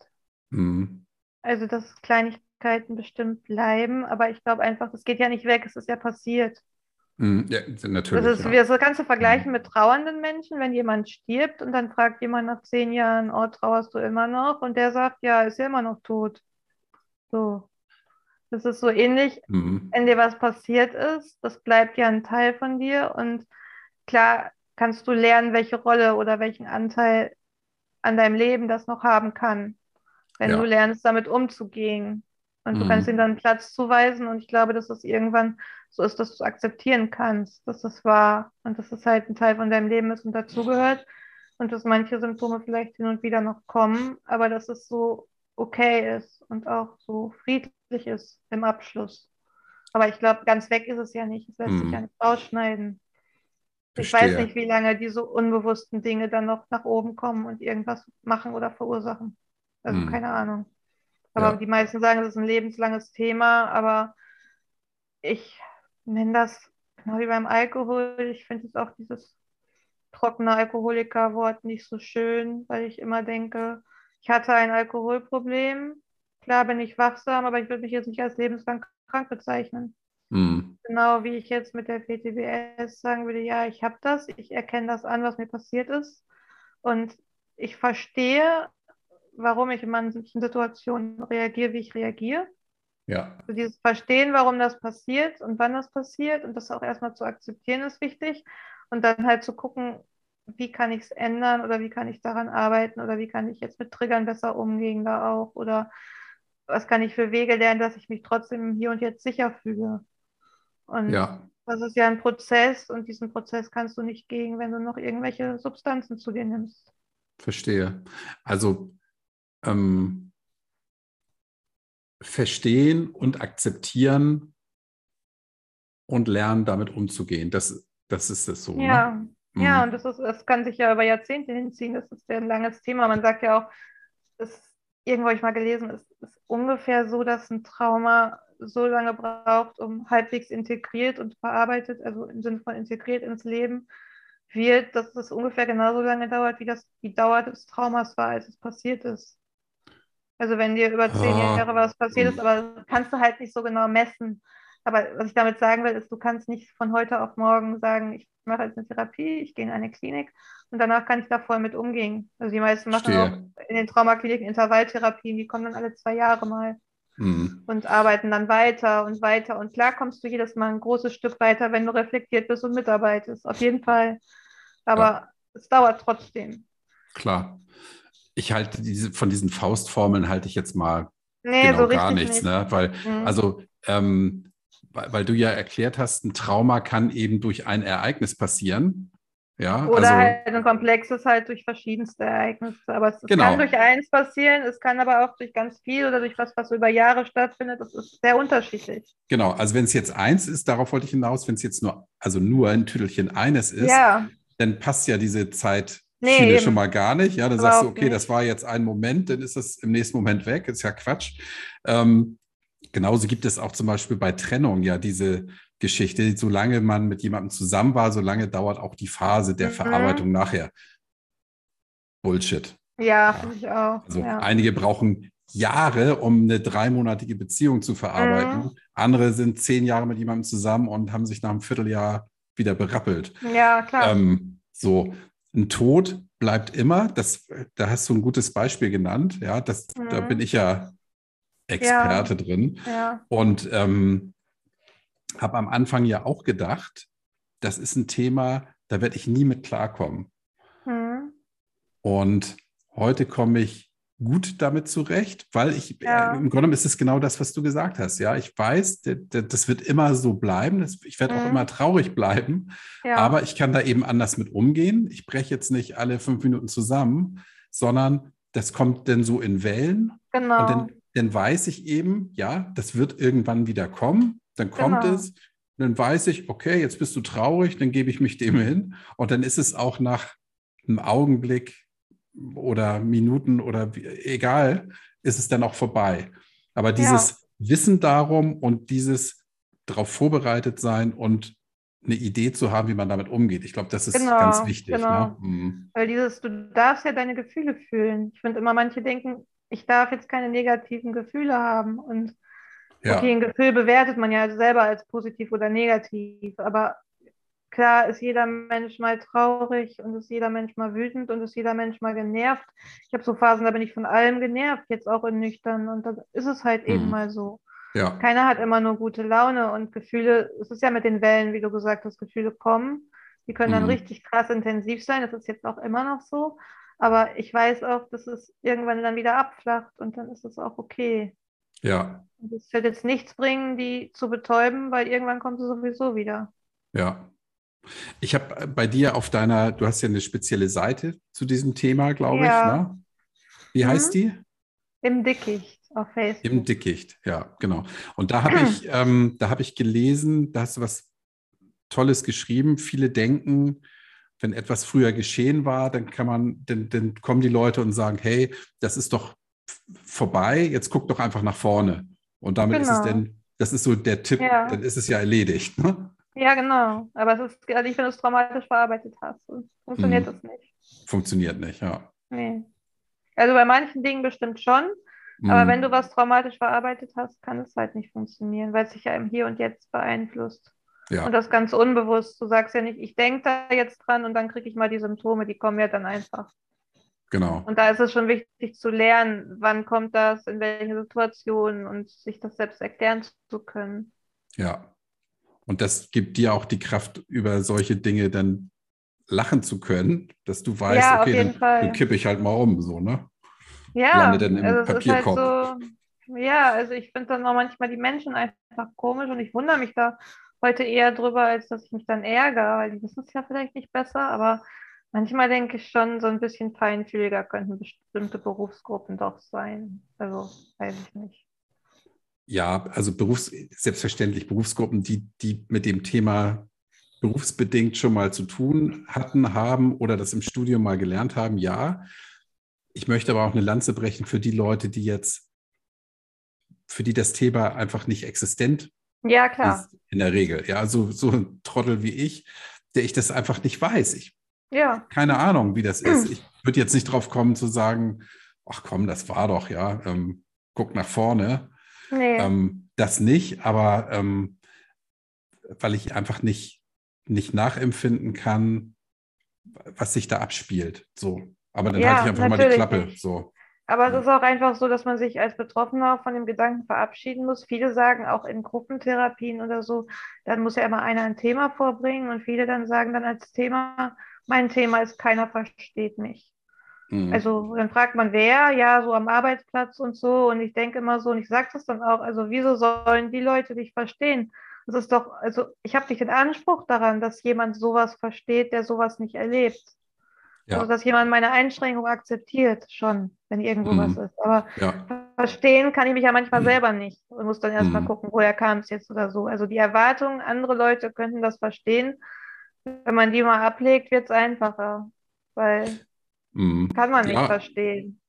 Hm. Also dass Kleinigkeiten bestimmt bleiben, aber ich glaube einfach, das geht ja nicht weg, es ist ja passiert. Hm, Ja, natürlich. Das ist ja. wie das Ganze vergleichen mit trauernden Menschen, wenn jemand stirbt und dann fragt jemand nach zehn Jahren, oh, trauerst du immer noch? Und der sagt, ja, ist ja immer noch tot. So. Das ist so ähnlich, Hm. wenn dir was passiert ist, das bleibt ja ein Teil von dir und klar kannst du lernen, welche Rolle oder welchen Anteil an deinem Leben das noch haben kann, wenn Ja. du lernst, damit umzugehen. Und du Mhm. kannst ihm dann Platz zuweisen und ich glaube, dass es irgendwann so ist, dass du akzeptieren kannst, dass das war und dass es halt ein Teil von deinem Leben ist und dazugehört und dass manche Symptome vielleicht hin und wieder noch kommen, aber dass es so okay ist und auch so friedlich ist im Abschluss. Aber ich glaube, ganz weg ist es ja nicht. Es lässt sich Mhm. ja nicht rausschneiden. Ich Verstehe. weiß nicht, wie lange diese unbewussten Dinge dann noch nach oben kommen und irgendwas machen oder verursachen. Also Mhm. keine Ahnung. Aber Ja. die meisten sagen, es ist ein lebenslanges Thema, aber ich nenne das genau wie beim Alkohol. Ich finde jetzt auch dieses trockene Alkoholiker-Wort nicht so schön, weil ich immer denke, ich hatte ein Alkoholproblem. Klar bin ich wachsam, aber ich würde mich jetzt nicht als lebenslang krank bezeichnen. Hm. Genau wie ich jetzt mit der PTBS sagen würde, ja, ich habe das, ich erkenne das an, was mir passiert ist und ich verstehe, warum ich in manchen Situationen reagiere, wie ich reagiere. Ja, Also dieses Verstehen, warum das passiert und wann das passiert und das auch erstmal zu akzeptieren, ist wichtig. Und dann halt zu gucken, wie kann ich es ändern oder wie kann ich daran arbeiten oder wie kann ich jetzt mit Triggern besser umgehen da auch oder was kann ich für Wege lernen, dass ich mich trotzdem hier und jetzt sicher fühle. Und ja, das ist ja ein Prozess und diesen Prozess kannst du nicht gehen, wenn du noch irgendwelche Substanzen zu dir nimmst. verstehe. Also ähm, verstehen und akzeptieren und lernen, damit umzugehen. Das, das ist es so. Ja, Ne? ja, Mhm. und das ist, das kann sich ja über Jahrzehnte hinziehen. Das ist ja ein langes Thema. Man sagt ja auch, das irgendwo habe ich mal gelesen, es ist ungefähr so, dass ein Trauma so lange braucht, um halbwegs integriert und verarbeitet, also im Sinne von integriert ins Leben wird, dass es ungefähr genauso lange dauert, wie das die Dauer des Traumas war, als es passiert ist. Also wenn dir über zehn Ah, Jahre was passiert ist, aber kannst du halt nicht so genau messen. Aber was ich damit sagen will, ist, du kannst nicht von heute auf morgen sagen, ich mache jetzt eine Therapie, ich gehe in eine Klinik und danach kann ich da voll mit umgehen. Also die meisten machen auch Verstehe. in den Traumakliniken Intervalltherapien, die kommen dann alle zwei Jahre mal. mhm. und arbeiten dann weiter und weiter. Und klar kommst du jedes Mal ein großes Stück weiter, wenn du reflektiert bist und mitarbeitest. Auf jeden Fall. Aber ja. es dauert trotzdem. Klar. Ich halte diese, von diesen Faustformeln halte ich jetzt mal nee, genau so gar nichts, nicht. ne? Weil, mhm. also ähm, weil, weil, du ja erklärt hast, ein Trauma kann eben durch ein Ereignis passieren. Ja, Oder also, halt ein komplexes halt durch verschiedenste Ereignisse. Aber es, genau. kann durch eins passieren, es kann aber auch durch ganz viel oder durch was, was über Jahre stattfindet. Das ist sehr unterschiedlich. Genau, also wenn es jetzt eins ist, darauf wollte ich hinaus, wenn es jetzt nur, also nur ein Tüdelchen eines ist, ja. dann passt ja diese Zeit nee, schon mal gar nicht. Ja, dann sagst du, okay, nicht. das war jetzt ein Moment, dann ist das im nächsten Moment weg. Ist ja Quatsch. Ähm, genauso gibt es auch zum Beispiel bei Trennung ja diese Geschichte. Solange man mit jemandem zusammen war, solange dauert auch die Phase der mhm. Verarbeitung nachher. Bullshit. Ja, finde ich auch. Also ja. einige brauchen Jahre, um eine dreimonatige Beziehung zu verarbeiten. Mhm. Andere sind zehn Jahre mit jemandem zusammen und haben sich nach einem Vierteljahr wieder berappelt. Ja, klar. Ähm, so, ein Tod bleibt immer. Das, da hast du ein gutes Beispiel genannt. Ja, das, mhm. da bin ich ja Experte ja. drin. Ja. Und ähm, habe am Anfang ja auch gedacht, das ist ein Thema, da werde ich nie mit klarkommen. Hm. Und heute komme ich gut damit zurecht, weil ich, ja. äh, im Grunde genommen ist es genau das, was du gesagt hast. Ja, ich weiß, das wird immer so bleiben. Das, ich werde mhm. auch immer traurig bleiben, ja. aber ich kann da eben anders mit umgehen. Ich breche jetzt nicht alle fünf Minuten zusammen, sondern das kommt dann so in Wellen. Genau. Und dann, dann weiß ich eben, ja, das wird irgendwann wieder kommen dann kommt genau. es, dann weiß ich, okay, jetzt bist du traurig, dann gebe ich mich dem hin. Und dann ist es auch nach einem Augenblick oder Minuten oder egal, ist es dann auch vorbei. Aber dieses ja. Wissen darum und dieses darauf vorbereitet sein und eine Idee zu haben, wie man damit umgeht. Ich glaube, das ist genau, ganz wichtig. Genau. Ne? Mhm. Weil dieses, du darfst ja deine Gefühle fühlen. Ich finde immer, manche denken, ich darf jetzt keine negativen Gefühle haben. Und ja. Okay, ein Gefühl bewertet man ja selber als positiv oder negativ, aber klar ist jeder Mensch mal traurig und ist jeder Mensch mal wütend und ist jeder Mensch mal genervt. Ich habe so Phasen, da bin ich von allem genervt, jetzt auch in nüchtern und dann ist es halt mhm. eben mal so. Ja. Keiner hat immer nur gute Laune und Gefühle, es ist ja mit den Wellen, wie du gesagt hast, Gefühle kommen. Die können dann mhm. richtig krass intensiv sein, das ist jetzt auch immer noch so. Aber ich weiß auch, dass es irgendwann dann wieder abflacht und dann ist es auch okay. Ja. Es wird jetzt nichts bringen, die zu betäuben, weil irgendwann kommt sie sowieso wieder. Ja. Ich habe bei dir auf deiner, du hast ja eine spezielle Seite zu diesem Thema, glaube ja. ich. Ne? Wie mhm. heißt die? Im Dickicht auf Facebook. Im Dickicht, ja, genau. Und da habe ich, ähm, da habe ich gelesen, da hast du was Tolles geschrieben. Viele denken, wenn etwas früher geschehen war, dann kann man, dann, dann kommen die Leute und sagen, hey, das ist doch vorbei, jetzt guck doch einfach nach vorne. Und damit genau. ist es genau. denn, das ist so der Tipp, ja. dann ist es ja erledigt. Ne? Ja, genau. Aber es ist, also ich, wenn du es traumatisch verarbeitet hast, funktioniert hm. das nicht. Funktioniert nicht, ja. Nee. Also bei manchen Dingen bestimmt schon, hm. aber wenn du was traumatisch verarbeitet hast, kann es halt nicht funktionieren, weil es sich ja im Hier und Jetzt beeinflusst. Ja. Und das ganz unbewusst. Du sagst ja nicht, ich denke da jetzt dran und dann kriege ich mal die Symptome, die kommen ja dann einfach. Genau. Und da ist es schon wichtig zu lernen, wann kommt das, in welchen Situationen und sich das selbst erklären zu können. Ja. Und das gibt dir auch die Kraft, über solche Dinge dann lachen zu können, dass du weißt, ja, okay, dann, dann, kippe ich halt mal um, so, ne? Ja, Lande dann im also Papierkorb. Halt so, ja, also ich finde dann auch manchmal die Menschen einfach komisch und ich wundere mich da heute eher drüber, als dass ich mich dann ärgere, weil die wissen es ja vielleicht nicht besser, aber Manchmal denke ich schon, so ein bisschen feinfühliger könnten bestimmte Berufsgruppen doch sein. Also weiß ich nicht. Ja, also Berufs selbstverständlich Berufsgruppen, die, die mit dem Thema berufsbedingt schon mal zu tun hatten, haben oder das im Studium mal gelernt haben, ja. Ich möchte aber auch eine Lanze brechen für die Leute, die jetzt, für die das Thema einfach nicht existent ja, klar. ist in der Regel. Ja, so, so ein Trottel wie ich, der ich das einfach nicht weiß. Ich ja. Keine Ahnung, wie das ist. Ich würde jetzt nicht drauf kommen zu sagen, ach komm, das war doch, ja, ähm, guck nach vorne. Nee. Ähm, das nicht, aber ähm, weil ich einfach nicht, nicht nachempfinden kann, was sich da abspielt. So. Aber dann ja, halte ich einfach mal die Klappe. So. Aber es ist auch einfach so, dass man sich als Betroffener von dem Gedanken verabschieden muss. Viele sagen auch in Gruppentherapien oder so, dann muss ja immer einer ein Thema vorbringen und viele dann sagen dann als Thema, mein Thema ist, keiner versteht mich. Mhm. Also dann fragt man, wer, ja, so am Arbeitsplatz und so. Und ich denke immer so, und ich sage das dann auch, also wieso sollen die Leute dich verstehen? Das ist doch, also ich habe nicht den Anspruch daran, dass jemand sowas versteht, der sowas nicht erlebt. Ja. Also dass jemand meine Einschränkung akzeptiert, schon, wenn irgendwo mhm. was ist. Aber ja. verstehen kann ich mich ja manchmal mhm. selber nicht und muss dann erstmal mhm. gucken, woher kam es jetzt oder so. Also die Erwartung, andere Leute könnten das verstehen. Wenn man die mal ablegt, wird es einfacher. Weil Mhm. Kann man nicht ja. verstehen.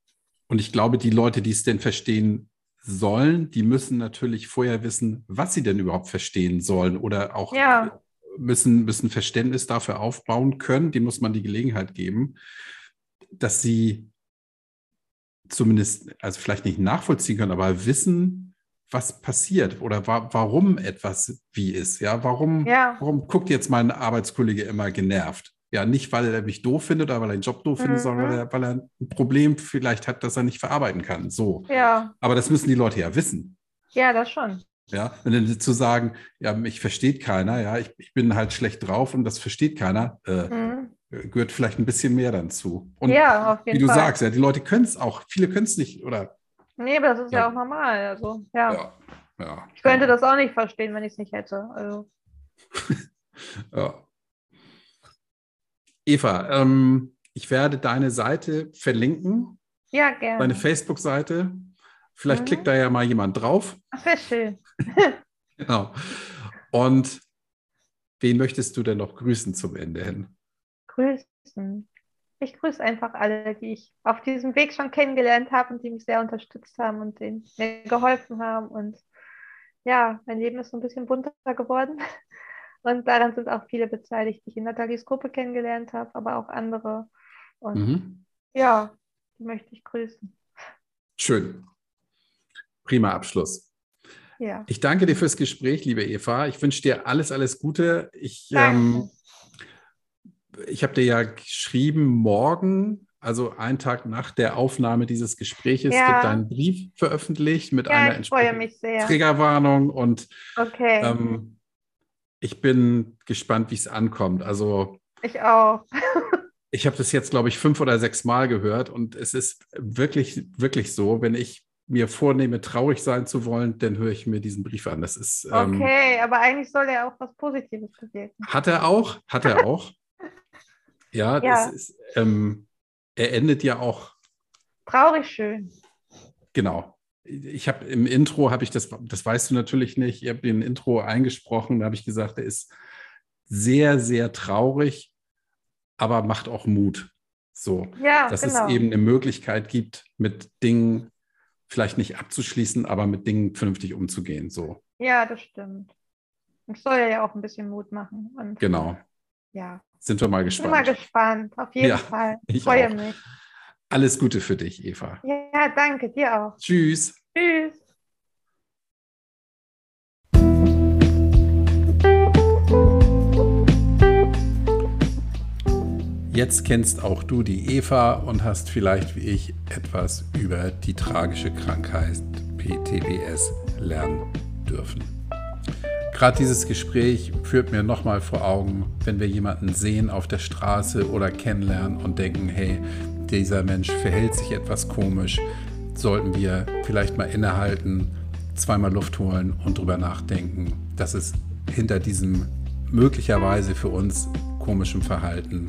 Und ich glaube, die Leute, die es denn verstehen sollen, die müssen natürlich vorher wissen, was sie denn überhaupt verstehen sollen oder auch ja. müssen, müssen Verständnis dafür aufbauen können. Dem muss man die Gelegenheit geben, dass sie zumindest, also vielleicht nicht nachvollziehen können, aber wissen, was passiert oder wa warum etwas wie ist. Ja, warum, ja. warum guckt jetzt mein Arbeitskollege immer genervt? Ja, nicht, weil er mich doof findet oder weil er den Job doof mhm. findet, sondern weil er, weil er ein Problem vielleicht hat, das er nicht verarbeiten kann. So. Ja. Aber das müssen die Leute ja wissen. Ja, das schon. Ja, und dann zu sagen, ja, mich versteht keiner, ja, ich, ich bin halt schlecht drauf und das versteht keiner, äh, mhm. gehört vielleicht ein bisschen mehr dann zu. Und ja, auf jeden wie du Fall. sagst, ja, die Leute können es auch, viele können es nicht, oder? Nee, aber das ist ja, ja auch normal. Also, ja. ja. ja ich könnte das auch nicht verstehen, wenn ich es nicht hätte. Also. ja. Eva, ähm, ich werde deine Seite verlinken. Ja, gerne. Deine Facebook-Seite. Vielleicht mhm. klickt da ja mal jemand drauf. Ach, sehr schön. genau. Und wen möchtest du denn noch grüßen zum Ende hin? Grüßen. Ich grüße einfach alle, die ich auf diesem Weg schon kennengelernt habe und die mich sehr unterstützt haben und denen mir geholfen haben. Und ja, mein Leben ist so ein bisschen bunter geworden. Und daran sind auch viele beteiligt, die ich in Nathalies Gruppe kennengelernt habe, aber auch andere. Und mhm. ja, die möchte ich grüßen. Schön. Prima Abschluss. Ja. Ich danke dir fürs Gespräch, liebe Eva. Ich wünsche dir alles, alles Gute. Ich, ähm, ich habe dir ja geschrieben, morgen, also einen Tag nach der Aufnahme dieses Gespräches, ja. wird dein Brief veröffentlicht mit ja, einer entsprechenden Triggerwarnung. Und okay. ähm, ich bin gespannt, wie es ankommt. Also ich auch. ich habe das jetzt, glaube ich, fünf oder sechs Mal gehört und es ist wirklich, wirklich so, wenn ich mir vornehme, traurig sein zu wollen, dann höre ich mir diesen Brief an. Das ist ähm, okay, aber eigentlich soll er auch was Positives bewirken. Hat er auch, hat er auch. ja, ja. Ist, ähm, er endet ja auch traurig schön. Genau ich habe im Intro, habe ich das, das weißt du natürlich nicht, ich habe den Intro eingesprochen, da habe ich gesagt, er ist sehr, sehr traurig, aber macht auch Mut. So, ja, dass genau. es eben eine Möglichkeit gibt, mit Dingen vielleicht nicht abzuschließen, aber mit Dingen vernünftig umzugehen. So. Ja, das stimmt. Und soll ja auch ein bisschen Mut machen. Und, genau. Ja. Sind wir mal gespannt. Ich bin mal gespannt, auf jeden ja, Fall. Ich freue auch. mich. Alles Gute für dich, Eva. Ja, danke, dir auch. Tschüss. Tschüss. Jetzt kennst auch du die Eva und hast vielleicht wie ich etwas über die tragische Krankheit PTBS lernen dürfen. Gerade dieses Gespräch führt mir nochmal vor Augen, wenn wir jemanden sehen auf der Straße oder kennenlernen und denken, hey, dieser Mensch verhält sich etwas komisch, sollten wir vielleicht mal innehalten, zweimal Luft holen und drüber nachdenken, dass es hinter diesem möglicherweise für uns komischen Verhalten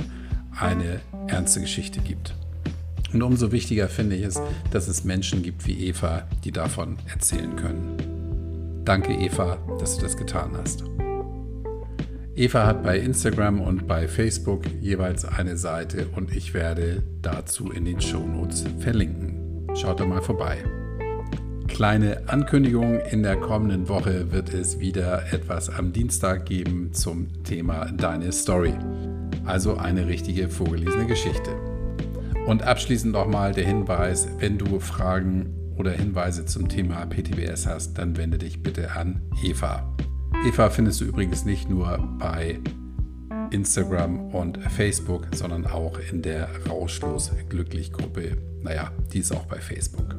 eine ernste Geschichte gibt. Und umso wichtiger finde ich es, dass es Menschen gibt wie Eva, die davon erzählen können. Danke Eva, dass du das getan hast. Eva hat bei Instagram und bei Facebook jeweils eine Seite und ich werde dazu in den Shownotes verlinken. Schaut da mal vorbei. Kleine Ankündigung, in der kommenden Woche wird es wieder etwas am Dienstag geben zum Thema Deine Story. Also eine richtige vorgelesene Geschichte. Und abschließend nochmal der Hinweis, wenn du Fragen oder Hinweise zum Thema PTBS hast, dann wende dich bitte an Eva. Eva findest du übrigens nicht nur bei Instagram und Facebook, sondern auch in der Rauschlos Glücklich Gruppe. Naja, die ist auch bei Facebook.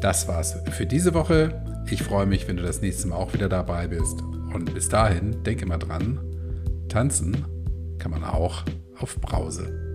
Das war's für diese Woche. Ich freue mich, wenn du das nächste Mal auch wieder dabei bist. Und bis dahin, denke mal dran, tanzen kann man auch auf Brause.